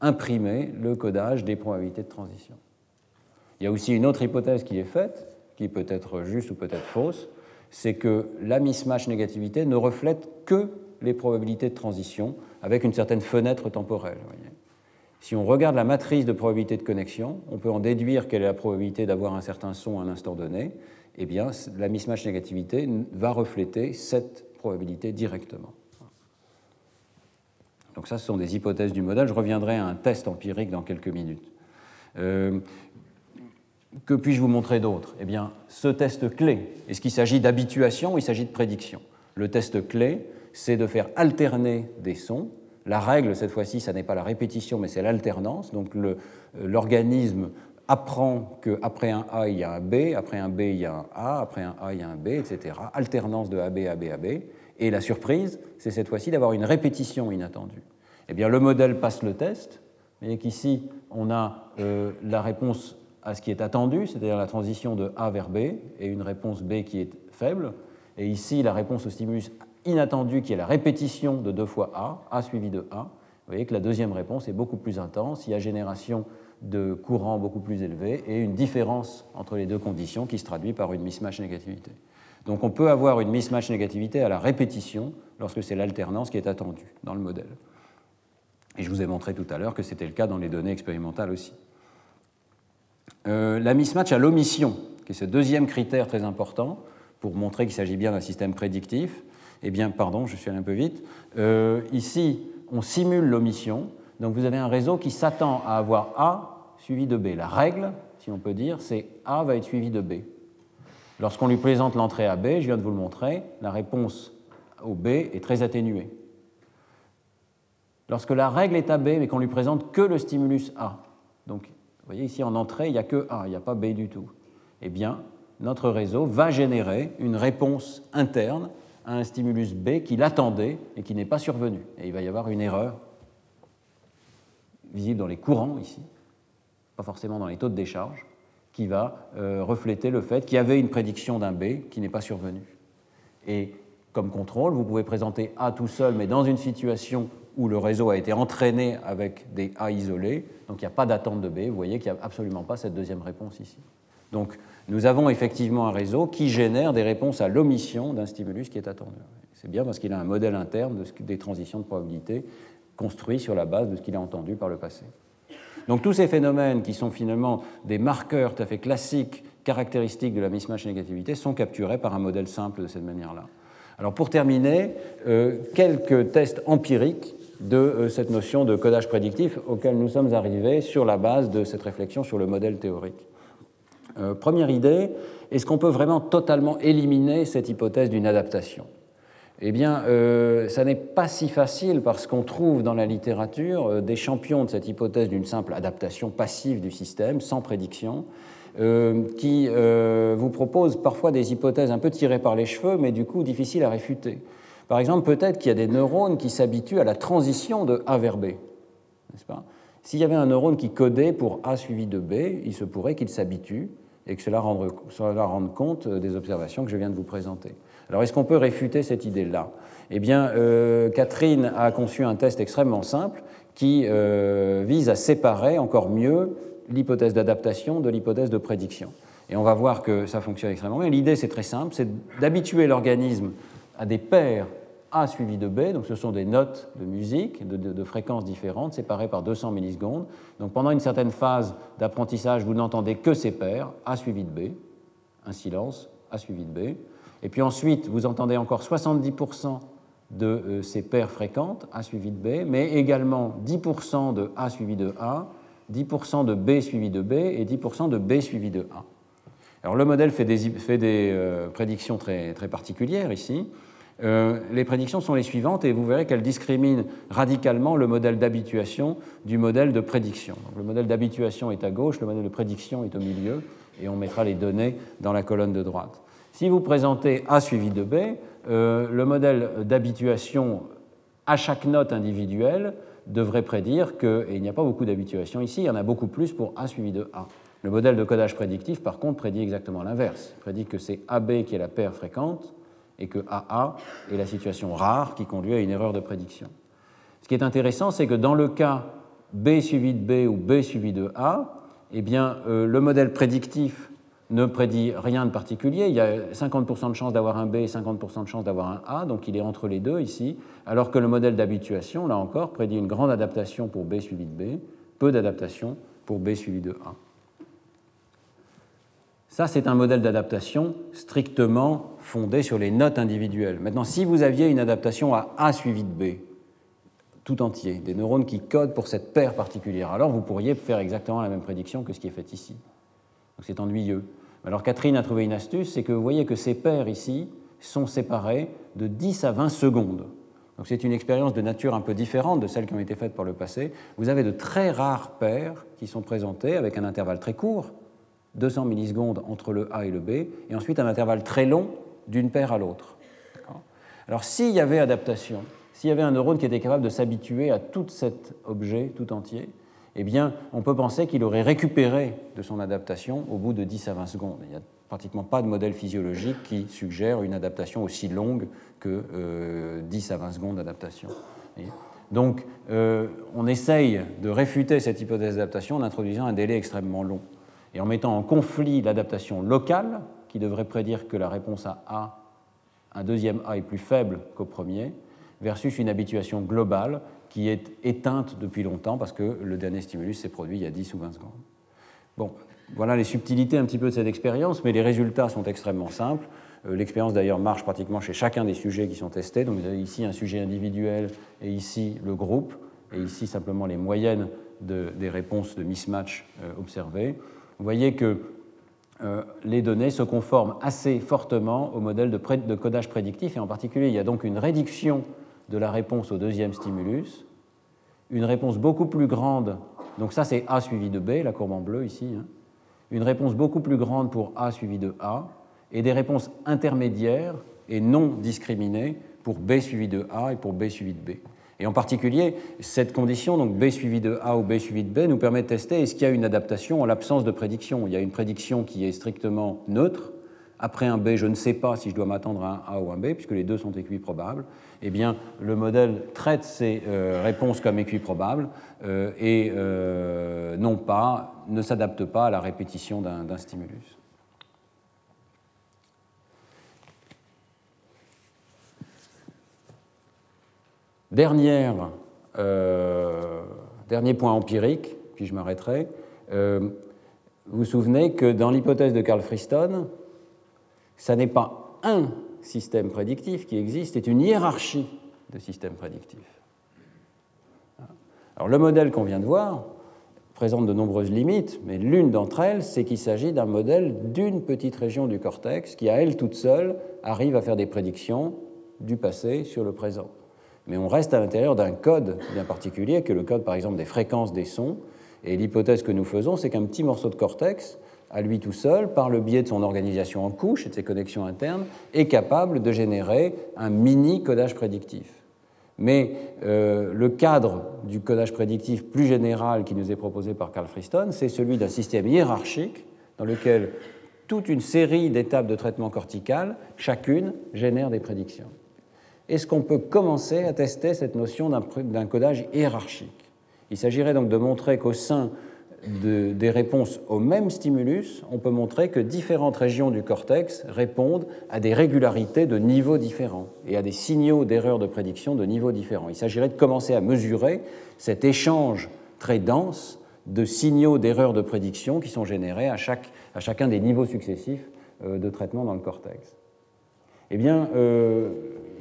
imprimé le codage des probabilités de transition. Il y a aussi une autre hypothèse qui est faite, qui peut être juste ou peut être fausse, c'est que la mismatch négativité ne reflète que les probabilités de transition avec une certaine fenêtre temporelle. Si on regarde la matrice de probabilité de connexion, on peut en déduire quelle est la probabilité d'avoir un certain son à un instant donné. Eh bien, la mismatch négativité va refléter cette probabilité directement. Donc ça, ce sont des hypothèses du modèle. Je reviendrai à un test empirique dans quelques minutes. Euh, que puis-je vous montrer d'autre? Eh bien, ce test clé, est-ce qu'il s'agit d'habituation ou il s'agit de prédiction? Le test clé, c'est de faire alterner des sons. La règle, cette fois-ci, ça n'est pas la répétition, mais c'est l'alternance. Donc l'organisme apprend qu'après un A, il y a un B, après un B, il y a un A, après un A, il y a un B, etc. Alternance de AB, AB, AB. Et la surprise, c'est cette fois-ci d'avoir une répétition inattendue. Eh bien, le modèle passe le test. Voyez qu'ici, on a euh, la réponse à ce qui est attendu, c'est-à-dire la transition de A vers B, et une réponse B qui est faible. Et ici, la réponse au stimulus inattendu, qui est la répétition de deux fois A, A suivi de A. Vous voyez que la deuxième réponse est beaucoup plus intense. Il y a génération de courant beaucoup plus élevé et une différence entre les deux conditions qui se traduit par une mismatch négativité. Donc on peut avoir une mismatch négativité à la répétition lorsque c'est l'alternance qui est attendue dans le modèle. Et je vous ai montré tout à l'heure que c'était le cas dans les données expérimentales aussi. Euh, la mismatch à l'omission, qui est ce deuxième critère très important pour montrer qu'il s'agit bien d'un système prédictif, eh bien, pardon, je suis allé un peu vite. Euh, ici, on simule l'omission. Donc vous avez un réseau qui s'attend à avoir A suivi de B. La règle, si on peut dire, c'est A va être suivi de B. Lorsqu'on lui présente l'entrée à B, je viens de vous le montrer, la réponse au B est très atténuée. Lorsque la règle est à B, mais qu'on lui présente que le stimulus A, donc vous voyez ici en entrée, il n'y a que A, il n'y a pas B du tout, eh bien, notre réseau va générer une réponse interne à un stimulus B qui l'attendait et qui n'est pas survenu. Et il va y avoir une erreur visible dans les courants ici, pas forcément dans les taux de décharge, qui va euh, refléter le fait qu'il y avait une prédiction d'un B qui n'est pas survenu. Et comme contrôle, vous pouvez présenter A tout seul, mais dans une situation où le réseau a été entraîné avec des A isolés, donc il n'y a pas d'attente de B, vous voyez qu'il n'y a absolument pas cette deuxième réponse ici. Donc nous avons effectivement un réseau qui génère des réponses à l'omission d'un stimulus qui est attendu. C'est bien parce qu'il a un modèle interne des transitions de probabilité construit sur la base de ce qu'il a entendu par le passé. Donc tous ces phénomènes qui sont finalement des marqueurs tout à fait classiques, caractéristiques de la mismatch négativité, sont capturés par un modèle simple de cette manière-là. Alors pour terminer, euh, quelques tests empiriques de euh, cette notion de codage prédictif auquel nous sommes arrivés sur la base de cette réflexion sur le modèle théorique. Euh, première idée, est-ce qu'on peut vraiment totalement éliminer cette hypothèse d'une adaptation? Eh bien, euh, ça n'est pas si facile parce qu'on trouve dans la littérature euh, des champions de cette hypothèse d'une simple adaptation passive du système, sans prédiction, qui vous proposent parfois des hypothèses un peu tirées par les cheveux, mais du coup difficiles à réfuter. Par exemple, peut-être qu'il y a des neurones qui s'habituent à la transition de A vers B, n'est-ce pas? S'il y avait un neurone qui codait pour A suivi de B, il se pourrait qu'il s'habitue et que cela rende, compte des observations que je viens de vous présenter. Alors est-ce qu'on peut réfuter cette idée-là? Eh bien, euh, Catherine a conçu un test extrêmement simple qui euh, vise à séparer encore mieux l'hypothèse d'adaptation de l'hypothèse de prédiction. Et on va voir que ça fonctionne extrêmement bien. L'idée, c'est très simple, c'est d'habituer l'organisme à des paires A suivies de B, donc ce sont des notes de musique de, fréquences différentes, séparées par 200 millisecondes. Donc pendant une certaine phase d'apprentissage, vous n'entendez que ces paires, A suivi de B, un silence, A suivi de B. Et puis ensuite, vous entendez encore 70% de euh, ces paires fréquentes, A suivi de B, mais également 10% de A suivi de A, 10% de B suivi de B et 10% de B suivi de A. Alors le modèle fait des, euh, prédictions très, très, particulières ici. Euh, les prédictions sont les suivantes et vous verrez qu'elles discriminent radicalement le modèle d'habituation du modèle de prédiction. Le modèle d'habituation est à gauche, le modèle de prédiction est au milieu et on mettra les données dans la colonne de droite. Si vous présentez A suivi de B, euh, le modèle d'habituation à chaque note individuelle devrait prédire que, et il n'y a pas beaucoup d'habituation ici, il y en a beaucoup plus pour A suivi de A. Le modèle de codage prédictif, par contre, prédit exactement l'inverse. Il prédit que c'est AB qui est la paire fréquente et que AA est la situation rare qui conduit à une erreur de prédiction. Ce qui est intéressant, c'est que dans le cas B suivi de B ou B suivi de A, eh bien, euh, le modèle prédictif ne prédit rien de particulier. Il y a 50% de chances d'avoir un B et 50% de chances d'avoir un A, donc il est entre les deux ici, alors que le modèle d'habituation, là encore, prédit une grande adaptation pour B suivi de B, peu d'adaptation pour B suivi de A. Ça, c'est un modèle d'adaptation strictement fondé sur les notes individuelles. Maintenant, si vous aviez une adaptation à A suivi de B, tout entier, des neurones qui codent pour cette paire particulière, alors vous pourriez faire exactement la même prédiction que ce qui est fait ici. Donc c'est ennuyeux. Alors Catherine a trouvé une astuce, c'est que vous voyez que ces paires ici sont séparées de 10 à 20 secondes. Donc c'est une expérience de nature un peu différente de celles qui ont été faites par le passé. Vous avez de très rares paires qui sont présentées avec un intervalle très court, 200 millisecondes entre le A et le B, et ensuite un intervalle très long d'une paire à l'autre. Alors s'il y avait adaptation, s'il y avait un neurone qui était capable de s'habituer à tout cet objet tout entier, eh bien, on peut penser qu'il aurait récupéré de son adaptation au bout de 10 à 20 secondes. Il n'y a pratiquement pas de modèle physiologique qui suggère une adaptation aussi longue que 10 euh, à 20 secondes d'adaptation. Donc, euh, on essaye de réfuter cette hypothèse d'adaptation en introduisant un délai extrêmement long et en mettant en conflit l'adaptation locale, qui devrait prédire que la réponse à A, un deuxième A est plus faible qu'au premier, versus une habituation globale qui est éteinte depuis longtemps parce que le dernier stimulus s'est produit il y a 10 ou 20 secondes. Bon, voilà les subtilités un petit peu de cette expérience, mais les résultats sont extrêmement simples. Euh, l'expérience d'ailleurs marche pratiquement chez chacun des sujets qui sont testés. Donc vous avez ici un sujet individuel et ici le groupe, et ici simplement les moyennes des réponses de mismatch euh, observées. Vous voyez que euh, les données se conforment assez fortement au modèle de, de, codage prédictif, et en particulier il y a donc une réduction de la réponse au deuxième stimulus, une réponse beaucoup plus grande, donc ça c'est A suivi de B, la courbe en bleu ici, hein. une réponse beaucoup plus grande pour A suivi de A, et des réponses intermédiaires et non discriminées pour B suivi de A et pour B suivi de B. Et en particulier, cette condition, donc B suivi de A ou B suivi de B, nous permet de tester est-ce qu'il y a une adaptation en l'absence de prédiction. Il y a une prédiction qui est strictement neutre, après un B, je ne sais pas si je dois m'attendre à un A ou un B, puisque les deux sont équiprobables, eh bien, le modèle traite ces euh, réponses comme équiprobables euh, et euh, non pas, ne s'adapte pas à la répétition d'un stimulus. Dernier point empirique, puis je m'arrêterai. vous vous souvenez que dans l'hypothèse de Carl Friston, ça n'est pas un système prédictif qui existe, c'est une hiérarchie de systèmes prédictifs. Alors le modèle qu'on vient de voir présente de nombreuses limites, mais l'une d'entre elles, c'est qu'il s'agit d'un modèle d'une petite région du cortex qui, à elle toute seule, arrive à faire des prédictions du passé sur le présent. Mais on reste à l'intérieur d'un code bien particulier, que le code par exemple des fréquences des sons, et l'hypothèse que nous faisons, c'est qu'un petit morceau de cortex à lui tout seul, par le biais de son organisation en couches et de ses connexions internes, est capable de générer un mini codage prédictif. Mais euh, le cadre du codage prédictif plus général qui nous est proposé par Carl Friston, c'est celui d'un système hiérarchique dans lequel toute une série d'étapes de traitement cortical, chacune, génère des prédictions. Est-ce qu'on peut commencer à tester cette notion d'un codage hiérarchique? Il s'agirait donc de montrer qu'au sein des réponses au même stimulus, on peut montrer que différentes régions du cortex répondent à des régularités de niveaux différents et à des signaux d'erreur de prédiction de niveaux différents. Il s'agirait de commencer à mesurer cet échange très dense de signaux d'erreur de prédiction qui sont générés à, chaque, à chacun des niveaux successifs euh, de traitement dans le cortex. Eh bien, euh,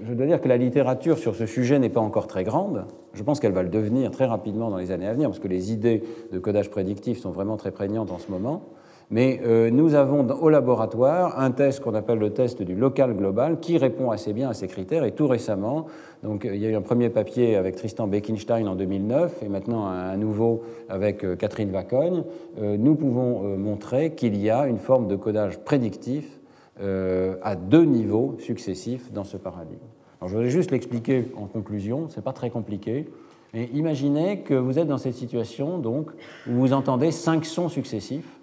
je dois dire que la littérature sur ce sujet n'est pas encore très grande. Je pense qu'elle va le devenir très rapidement dans les années à venir, parce que les idées de codage prédictif sont vraiment très prégnantes en ce moment. Mais euh, nous avons au laboratoire un test qu'on appelle le test du local global qui répond assez bien à ces critères. Et tout récemment, donc, il y a eu un premier papier avec Tristan Beckenstein en 2009 et maintenant un nouveau avec euh, Catherine Vacogne. Euh, nous pouvons montrer qu'il y a une forme de codage prédictif à deux niveaux successifs dans ce paradigme. Alors, je voudrais juste l'expliquer en conclusion, ce n'est pas très compliqué. Mais imaginez que vous êtes dans cette situation donc, où vous entendez cinq sons successifs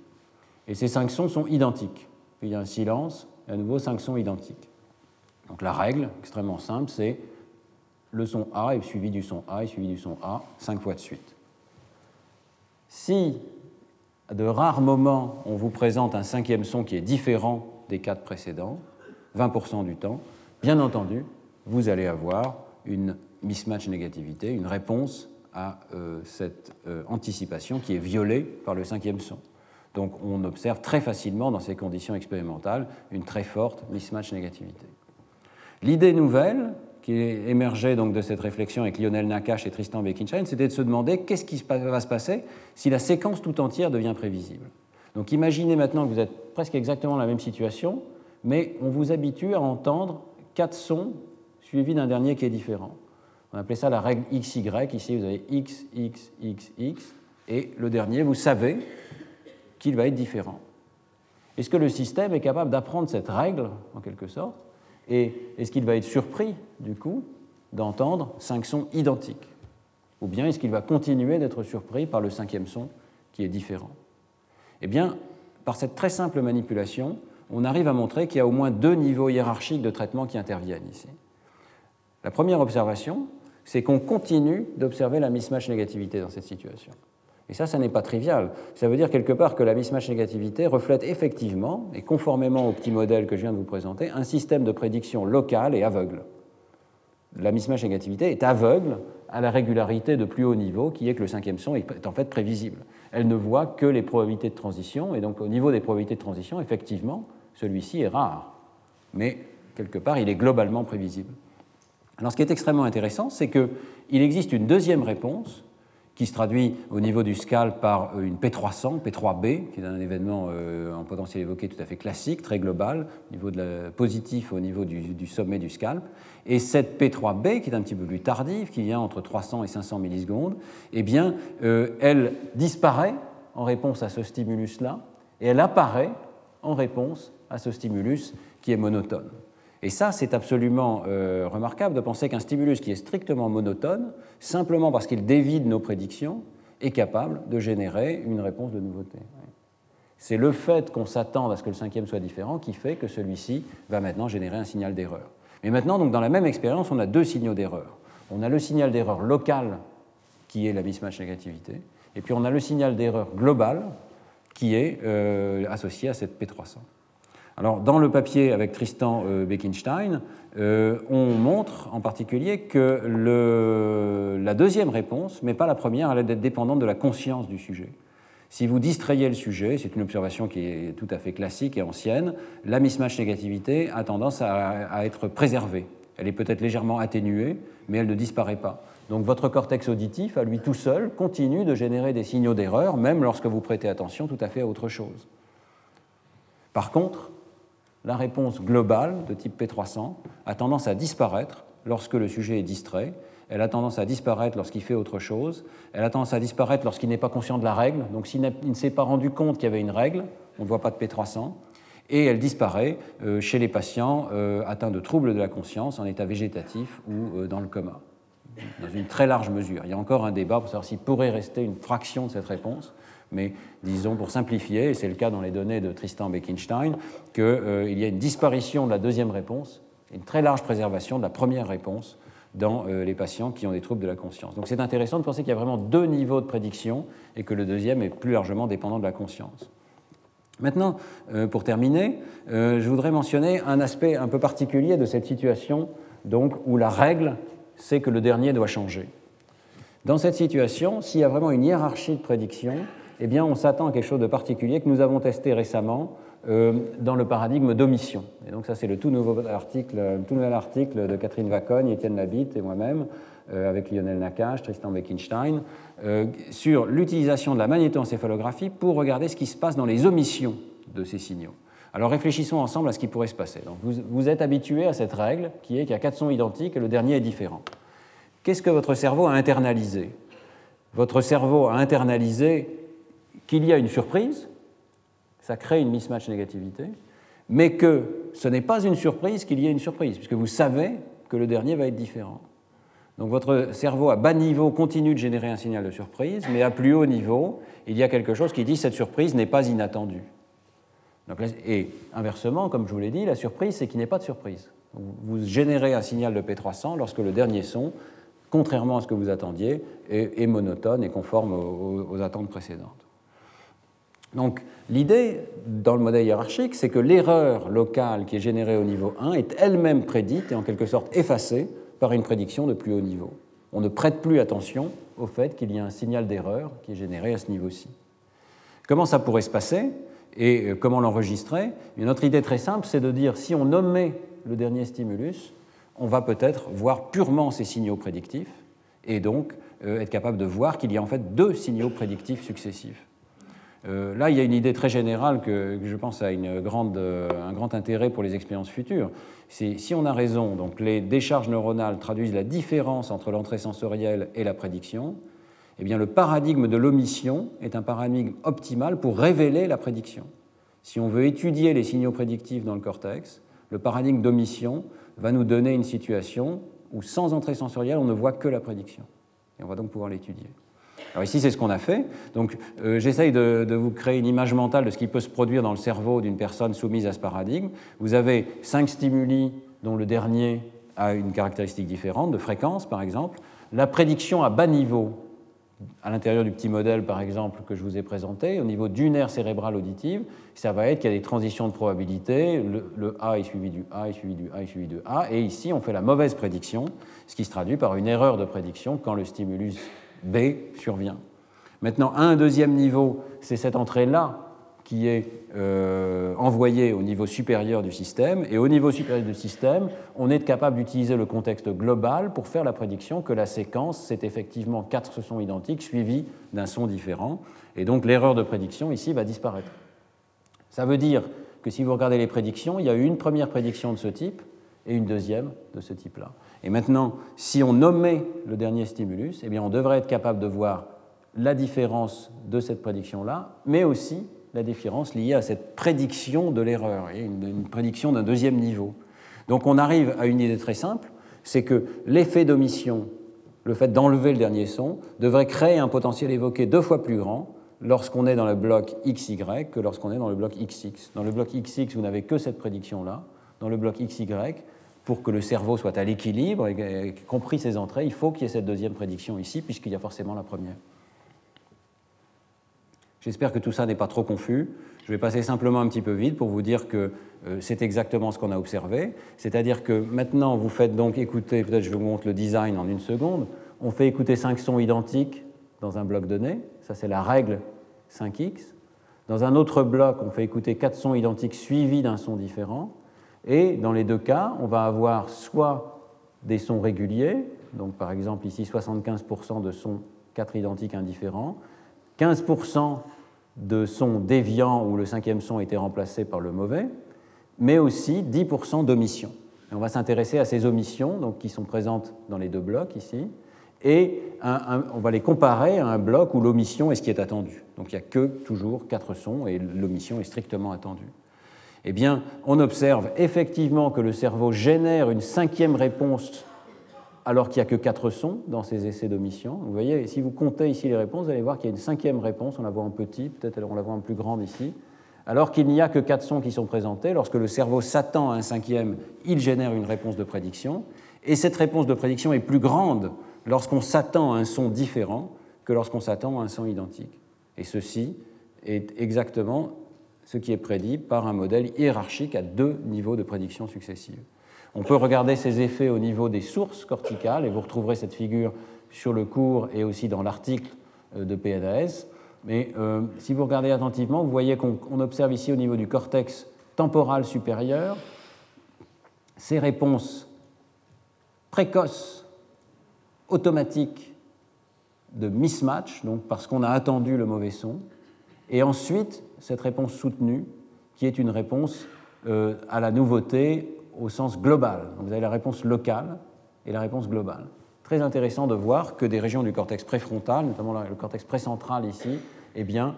et ces cinq sons sont identiques. Puis il y a un silence, et à nouveau cinq sons identiques. Donc la règle, extrêmement simple, c'est le son A est suivi du son A est suivi du son A cinq fois de suite. Si à de rares moments on vous présente un cinquième son qui est différent des quatre précédents, 20% du temps, bien entendu, vous allez avoir une mismatch négativité, une réponse à euh, cette euh, anticipation qui est violée par le cinquième son. Donc on observe très facilement dans ces conditions expérimentales une très forte mismatch négativité. L'idée nouvelle qui émergée donc de cette réflexion avec Lionel Nakache et Tristan Beckinstein, c'était de se demander qu'est-ce qui va se passer si la séquence tout entière devient prévisible. Donc imaginez maintenant que vous êtes presque exactement dans la même situation, mais on vous habitue à entendre quatre sons suivis d'un dernier qui est différent. On appelait ça la règle XY. Ici, vous avez X, X, X, X. Et le dernier, vous savez qu'il va être différent. Est-ce que le système est capable d'apprendre cette règle, en quelque sorte? Et est-ce qu'il va être surpris, du coup, d'entendre cinq sons identiques? Ou bien est-ce qu'il va continuer d'être surpris par le cinquième son qui est différent? Eh bien, par cette très simple manipulation, on arrive à montrer qu'il y a au moins deux niveaux hiérarchiques de traitement qui interviennent ici. La première observation, c'est qu'on continue d'observer la mismatch négativité dans cette situation. Et ça, ça n'est pas trivial. Ça veut dire quelque part que la mismatch négativité reflète effectivement, et conformément au petit modèle que je viens de vous présenter, un système de prédiction local et aveugle. La mismatch négativité est aveugle à la régularité de plus haut niveau, qui est que le cinquième son est en fait prévisible. Elle ne voit que les probabilités de transition, et donc au niveau des probabilités de transition, effectivement, celui-ci est rare. Mais quelque part, il est globalement prévisible. Alors ce qui est extrêmement intéressant, c'est qu'il existe une deuxième réponse qui se traduit au niveau du scalp par euh, une P300, P3B, qui est un événement euh, en potentiel évoqué tout à fait classique, très global, positif au niveau du, sommet du scalp. Et cette P3B, qui est un petit peu plus tardive, qui vient entre 300 et 500 millisecondes, eh bien, euh, elle disparaît en réponse à ce stimulus-là, et elle apparaît en réponse à ce stimulus qui est monotone. Et ça, c'est absolument euh, remarquable de penser qu'un stimulus qui est strictement monotone, simplement parce qu'il dévide nos prédictions, est capable de générer une réponse de nouveauté. C'est le fait qu'on s'attende à ce que le cinquième soit différent qui fait que celui-ci va maintenant générer un signal d'erreur. Mais maintenant, dans la même expérience, on a deux signaux d'erreur. On a le signal d'erreur local, qui est la mismatch négativité, et puis on a le signal d'erreur global, qui est euh, associé à cette P300. Alors, dans le papier avec Tristan euh, Beckenstein, euh, on montre en particulier que la deuxième réponse, mais pas la première, elle est dépendante de la conscience du sujet. Si vous distrayez le sujet, c'est une observation qui est tout à fait classique et ancienne, la mismatch négativité a tendance à être préservée. Elle est peut-être légèrement atténuée, mais elle ne disparaît pas. Donc votre cortex auditif, à lui tout seul, continue de générer des signaux d'erreur, même lorsque vous prêtez attention tout à fait à autre chose. Par contre, la réponse globale de type P300 a tendance à disparaître lorsque le sujet est distrait, elle a tendance à disparaître lorsqu'il fait autre chose, elle a tendance à disparaître lorsqu'il n'est pas conscient de la règle, donc s'il ne s'est pas rendu compte qu'il y avait une règle, on ne voit pas de P300, et elle disparaît euh, chez les patients euh, atteints de troubles de la conscience en état végétatif ou euh, dans le coma, dans une très large mesure. Il y a encore un débat pour savoir s'il pourrait rester une fraction de cette réponse, mais disons pour simplifier, et c'est le cas dans les données de Tristan Beckenstein, qu'il euh, y a une disparition de la deuxième réponse une très large préservation de la première réponse dans euh, les patients qui ont des troubles de la conscience. Donc c'est intéressant de penser qu'il y a vraiment deux niveaux de prédiction et que le deuxième est plus largement dépendant de la conscience. Maintenant, euh, pour terminer, je voudrais mentionner un aspect un peu particulier de cette situation donc, où la règle, c'est que le dernier doit changer. Dans cette situation, s'il y a vraiment une hiérarchie de prédiction, eh bien, on s'attend à quelque chose de particulier que nous avons testé récemment euh, dans le paradigme d'omission. Et donc ça, c'est le tout, nouveau article, tout nouvel article de Catherine Vacogne, Étienne Labitte et moi-même, euh, avec Lionel Nakache, Tristan Beckenstein, euh, sur l'utilisation de la magnétoencéphalographie pour regarder ce qui se passe dans les omissions de ces signaux. Alors réfléchissons ensemble à ce qui pourrait se passer. Donc, vous, vous êtes habitué à cette règle qui est qu'il y a quatre sons identiques et le dernier est différent. Qu'est-ce que votre cerveau a internalisé? Votre cerveau a internalisé qu'il y a une surprise, ça crée une mismatch négativité, mais que ce n'est pas une surprise qu'il y ait une surprise, puisque vous savez que le dernier va être différent. Donc votre cerveau à bas niveau continue de générer un signal de surprise, mais à plus haut niveau, il y a quelque chose qui dit cette surprise n'est pas inattendue. et inversement, comme je vous l'ai dit, la surprise, c'est qu'il n'y ait pas de surprise. Vous générez un signal de P300 lorsque le dernier son, contrairement à ce que vous attendiez, est, monotone et conforme aux attentes précédentes. Donc l'idée dans le modèle hiérarchique, c'est que l'erreur locale qui est générée au niveau 1 est elle-même prédite et en quelque sorte effacée par une prédiction de plus haut niveau. On ne prête plus attention au fait qu'il y a un signal d'erreur qui est généré à ce niveau-ci. Comment ça pourrait se passer et euh, comment l'enregistrer? Une autre idée très simple, c'est de dire si on nommait le dernier stimulus, on va peut-être voir purement ces signaux prédictifs et donc euh, être capable de voir qu'il y a en fait deux signaux prédictifs successifs. Euh, là, il y a une idée très générale que, je pense a euh, un grand intérêt pour les expériences futures. C'est si on a raison, donc les décharges neuronales traduisent la différence entre l'entrée sensorielle et la prédiction, eh bien le paradigme de l'omission est un paradigme optimal pour révéler la prédiction. Si on veut étudier les signaux prédictifs dans le cortex, le paradigme d'omission va nous donner une situation où sans entrée sensorielle, on ne voit que la prédiction. Et on va donc pouvoir l'étudier. Alors ici, c'est ce qu'on a fait. Donc, euh, j'essaye de, vous créer une image mentale de ce qui peut se produire dans le cerveau d'une personne soumise à ce paradigme. Vous avez cinq stimuli dont le dernier a une caractéristique différente, de fréquence par exemple. La prédiction à bas niveau, à l'intérieur du petit modèle par exemple que je vous ai présenté, au niveau d'une aire cérébrale auditive, ça va être qu'il y a des transitions de probabilité, le, le, A est suivi du A est suivi du A est suivi du A, et ici on fait la mauvaise prédiction, ce qui se traduit par une erreur de prédiction quand le stimulus B survient. Maintenant, un deuxième niveau, c'est cette entrée-là qui est euh, envoyée au niveau supérieur du système. Et au niveau supérieur du système, on est capable d'utiliser le contexte global pour faire la prédiction que la séquence, c'est effectivement quatre sons identiques suivis d'un son différent. Et donc l'erreur de prédiction ici va disparaître. Ça veut dire que si vous regardez les prédictions, il y a eu une première prédiction de ce type et une deuxième de ce type-là. Et maintenant, si on nommait le dernier stimulus, eh on devrait être capable de voir la différence de cette prédiction-là, mais aussi la différence liée à cette prédiction de l'erreur, une, une prédiction d'un deuxième niveau. Donc on arrive à une idée très simple, c'est que l'effet d'omission, le fait d'enlever le dernier son, devrait créer un potentiel évoqué deux fois plus grand lorsqu'on est dans le bloc XY que lorsqu'on est dans le bloc XX. Dans le bloc XX, vous n'avez que cette prédiction-là. Dans le bloc XY, pour que le cerveau soit à l'équilibre, et compris ses entrées, il faut qu'il y ait cette deuxième prédiction ici, puisqu'il y a forcément la première. J'espère que tout ça n'est pas trop confus. Je vais passer simplement un petit peu vite pour vous dire que euh, c'est exactement ce qu'on a observé. C'est-à-dire que maintenant, vous faites donc écouter, peut-être je vous montre le design en une seconde, on fait écouter cinq sons identiques dans un bloc donné, ça c'est la règle 5x. Dans un autre bloc, on fait écouter quatre sons identiques suivis d'un son différent. Et dans les deux cas, on va avoir soit des sons réguliers, donc par exemple ici 75% de sons quatre identiques indifférents, 15% de sons déviants où le cinquième son été remplacé par le mauvais, mais aussi 10% d'omissions. On va s'intéresser à ces omissions donc, qui sont présentes dans les deux blocs ici, et on va les comparer à un bloc où l'omission est ce qui est attendu. Donc il n'y a que toujours quatre sons et l'omission est strictement attendue eh bien, on observe effectivement que le cerveau génère une cinquième réponse alors qu'il n'y a que quatre sons dans ces essais d'omission. Vous voyez, si vous comptez ici les réponses, vous allez voir qu'il y a une cinquième réponse, on la voit en petit, peut-être on la voit en plus grande ici, alors qu'il n'y a que quatre sons qui sont présentés. Lorsque le cerveau s'attend à un cinquième, il génère une réponse de prédiction. Et cette réponse de prédiction est plus grande lorsqu'on s'attend à un son différent que lorsqu'on s'attend à un son identique. Et ceci est exactement ce qui est prédit par un modèle hiérarchique à deux niveaux de prédiction successives. On peut regarder ces effets au niveau des sources corticales, et vous retrouverez cette figure sur le cours et aussi dans l'article euh, de PNAS. Mais euh, si vous regardez attentivement, vous voyez qu'on observe ici au niveau du cortex temporal supérieur ces réponses précoces, automatiques de mismatch, donc parce qu'on a attendu le mauvais son, et ensuite cette réponse soutenue, qui est une réponse euh, à la nouveauté au sens global. Donc vous avez la réponse locale et la réponse globale. Très intéressant de voir que des régions du cortex préfrontal, notamment le cortex précentral ici, eh bien,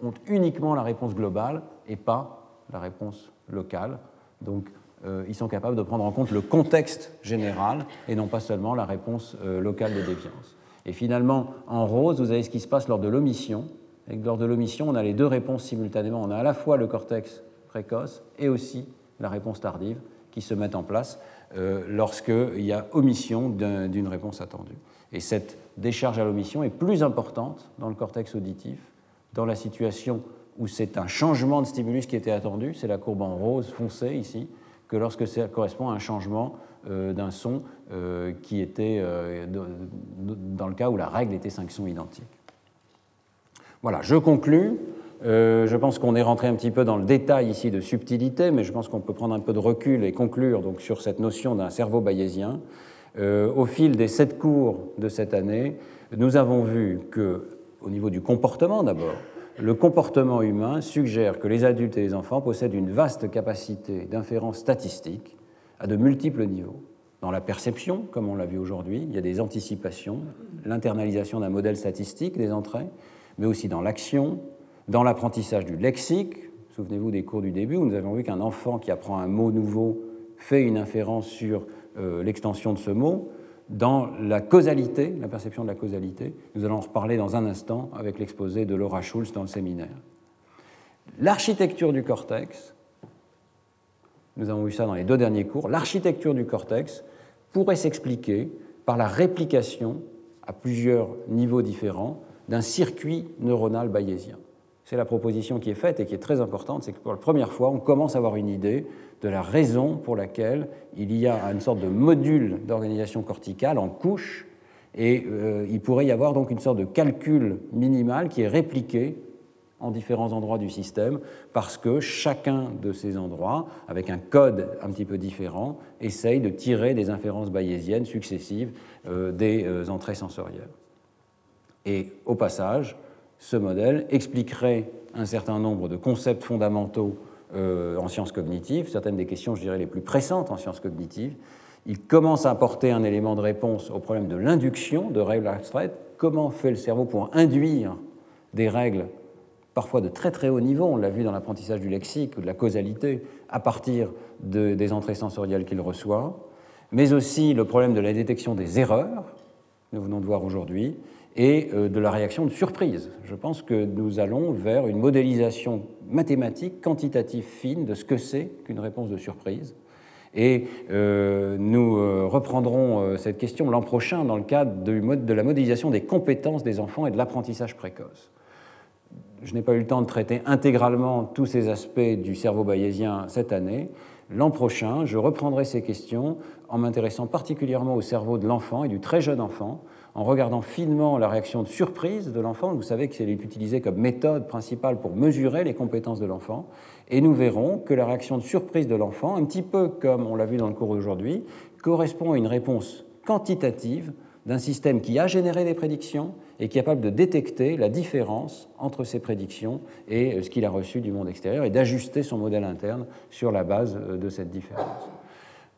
ont uniquement la réponse globale et pas la réponse locale. Donc euh, ils sont capables de prendre en compte le contexte général et non pas seulement la réponse euh, locale de déviance. Et finalement, en rose, vous avez ce qui se passe lors de l'omission. Lors de l'omission, on a les deux réponses simultanément. On a à la fois le cortex précoce et aussi la réponse tardive qui se mettent en place euh, lorsqu'il y a omission d'une réponse attendue. Et cette décharge à l'omission est plus importante dans le cortex auditif, dans la situation où c'est un changement de stimulus qui était attendu, c'est la courbe en rose foncé ici, que lorsque ça correspond à un changement euh, d'un son euh, qui était dans le cas où la règle était 5 sons identiques. Voilà, je conclus. je pense qu'on est rentré un petit peu dans le détail ici de subtilité, mais je pense qu'on peut prendre un peu de recul et conclure donc, sur cette notion d'un cerveau bayésien. au fil des sept cours de cette année, nous avons vu que, au niveau du comportement d'abord, le comportement humain suggère que les adultes et les enfants possèdent une vaste capacité d'inférence statistique à de multiples niveaux. Dans la perception, comme on l'a vu aujourd'hui, il y a des anticipations, l'internalisation d'un modèle statistique des entrées, mais aussi dans l'action, dans l'apprentissage du lexique. Souvenez-vous des cours du début où nous avons vu qu'un enfant qui apprend un mot nouveau fait une inférence sur euh, l'extension de ce mot dans la causalité, la perception de la causalité. Nous allons en reparler dans un instant avec l'exposé de Laura Schulz dans le séminaire. L'architecture du cortex, nous avons vu ça dans les deux derniers cours, l'architecture du cortex pourrait s'expliquer par la réplication à plusieurs niveaux différents d'un circuit neuronal bayésien. C'est la proposition qui est faite et qui est très importante, c'est que pour la première fois, on commence à avoir une idée de la raison pour laquelle il y a une sorte de module d'organisation corticale en couche, et euh, il pourrait y avoir donc une sorte de calcul minimal qui est répliqué en différents endroits du système, parce que chacun de ces endroits, avec un code un petit peu différent, essaye de tirer des inférences bayésiennes successives euh, des euh, entrées sensorielles. Et au passage, ce modèle expliquerait un certain nombre de concepts fondamentaux euh, en sciences cognitives, certaines des questions, je dirais, les plus pressantes en sciences cognitives. Il commence à apporter un élément de réponse au problème de l'induction de règles abstraites. Comment fait le cerveau pour induire des règles parfois de très très haut niveau, on l'a vu dans l'apprentissage du lexique ou de la causalité, à partir des entrées sensorielles qu'il reçoit, mais aussi le problème de la détection des erreurs, nous venons de voir aujourd'hui, et euh, de la réaction de surprise. Je pense que nous allons vers une modélisation mathématique, quantitative fine de ce que c'est qu'une réponse de surprise. Et euh, nous euh, reprendrons cette question l'an prochain dans le cadre de la modélisation des compétences des enfants et de l'apprentissage précoce. Je n'ai pas eu le temps de traiter intégralement tous ces aspects du cerveau bayésien cette année. L'an prochain, je reprendrai ces questions en m'intéressant particulièrement au cerveau de l'enfant et du très jeune enfant, en regardant finement la réaction de surprise de l'enfant. Vous savez que c'est utilisé comme méthode principale pour mesurer les compétences de l'enfant. Et nous verrons que la réaction de surprise de l'enfant, un petit peu comme on l'a vu dans le cours d'aujourd'hui, correspond à une réponse quantitative d'un système qui a généré des prédictions et qui est capable de détecter la différence entre ces prédictions et ce qu'il a reçu du monde extérieur et d'ajuster son modèle interne sur la base de cette différence.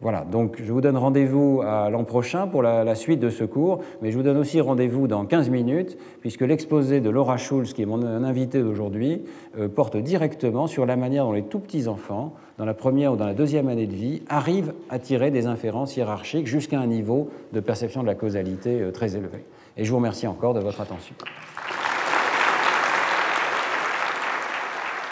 Voilà, donc je vous donne rendez-vous à l'an prochain pour la, suite de ce cours, mais je vous donne aussi rendez-vous dans 15 minutes, puisque l'exposé de Laura Schulz, qui est mon invité d'aujourd'hui, euh, porte directement sur la manière dont les tout petits enfants, dans la première ou dans la deuxième année de vie, arrivent à tirer des inférences hiérarchiques jusqu'à un niveau de perception de la causalité euh, très élevé. Et je vous remercie encore de votre attention.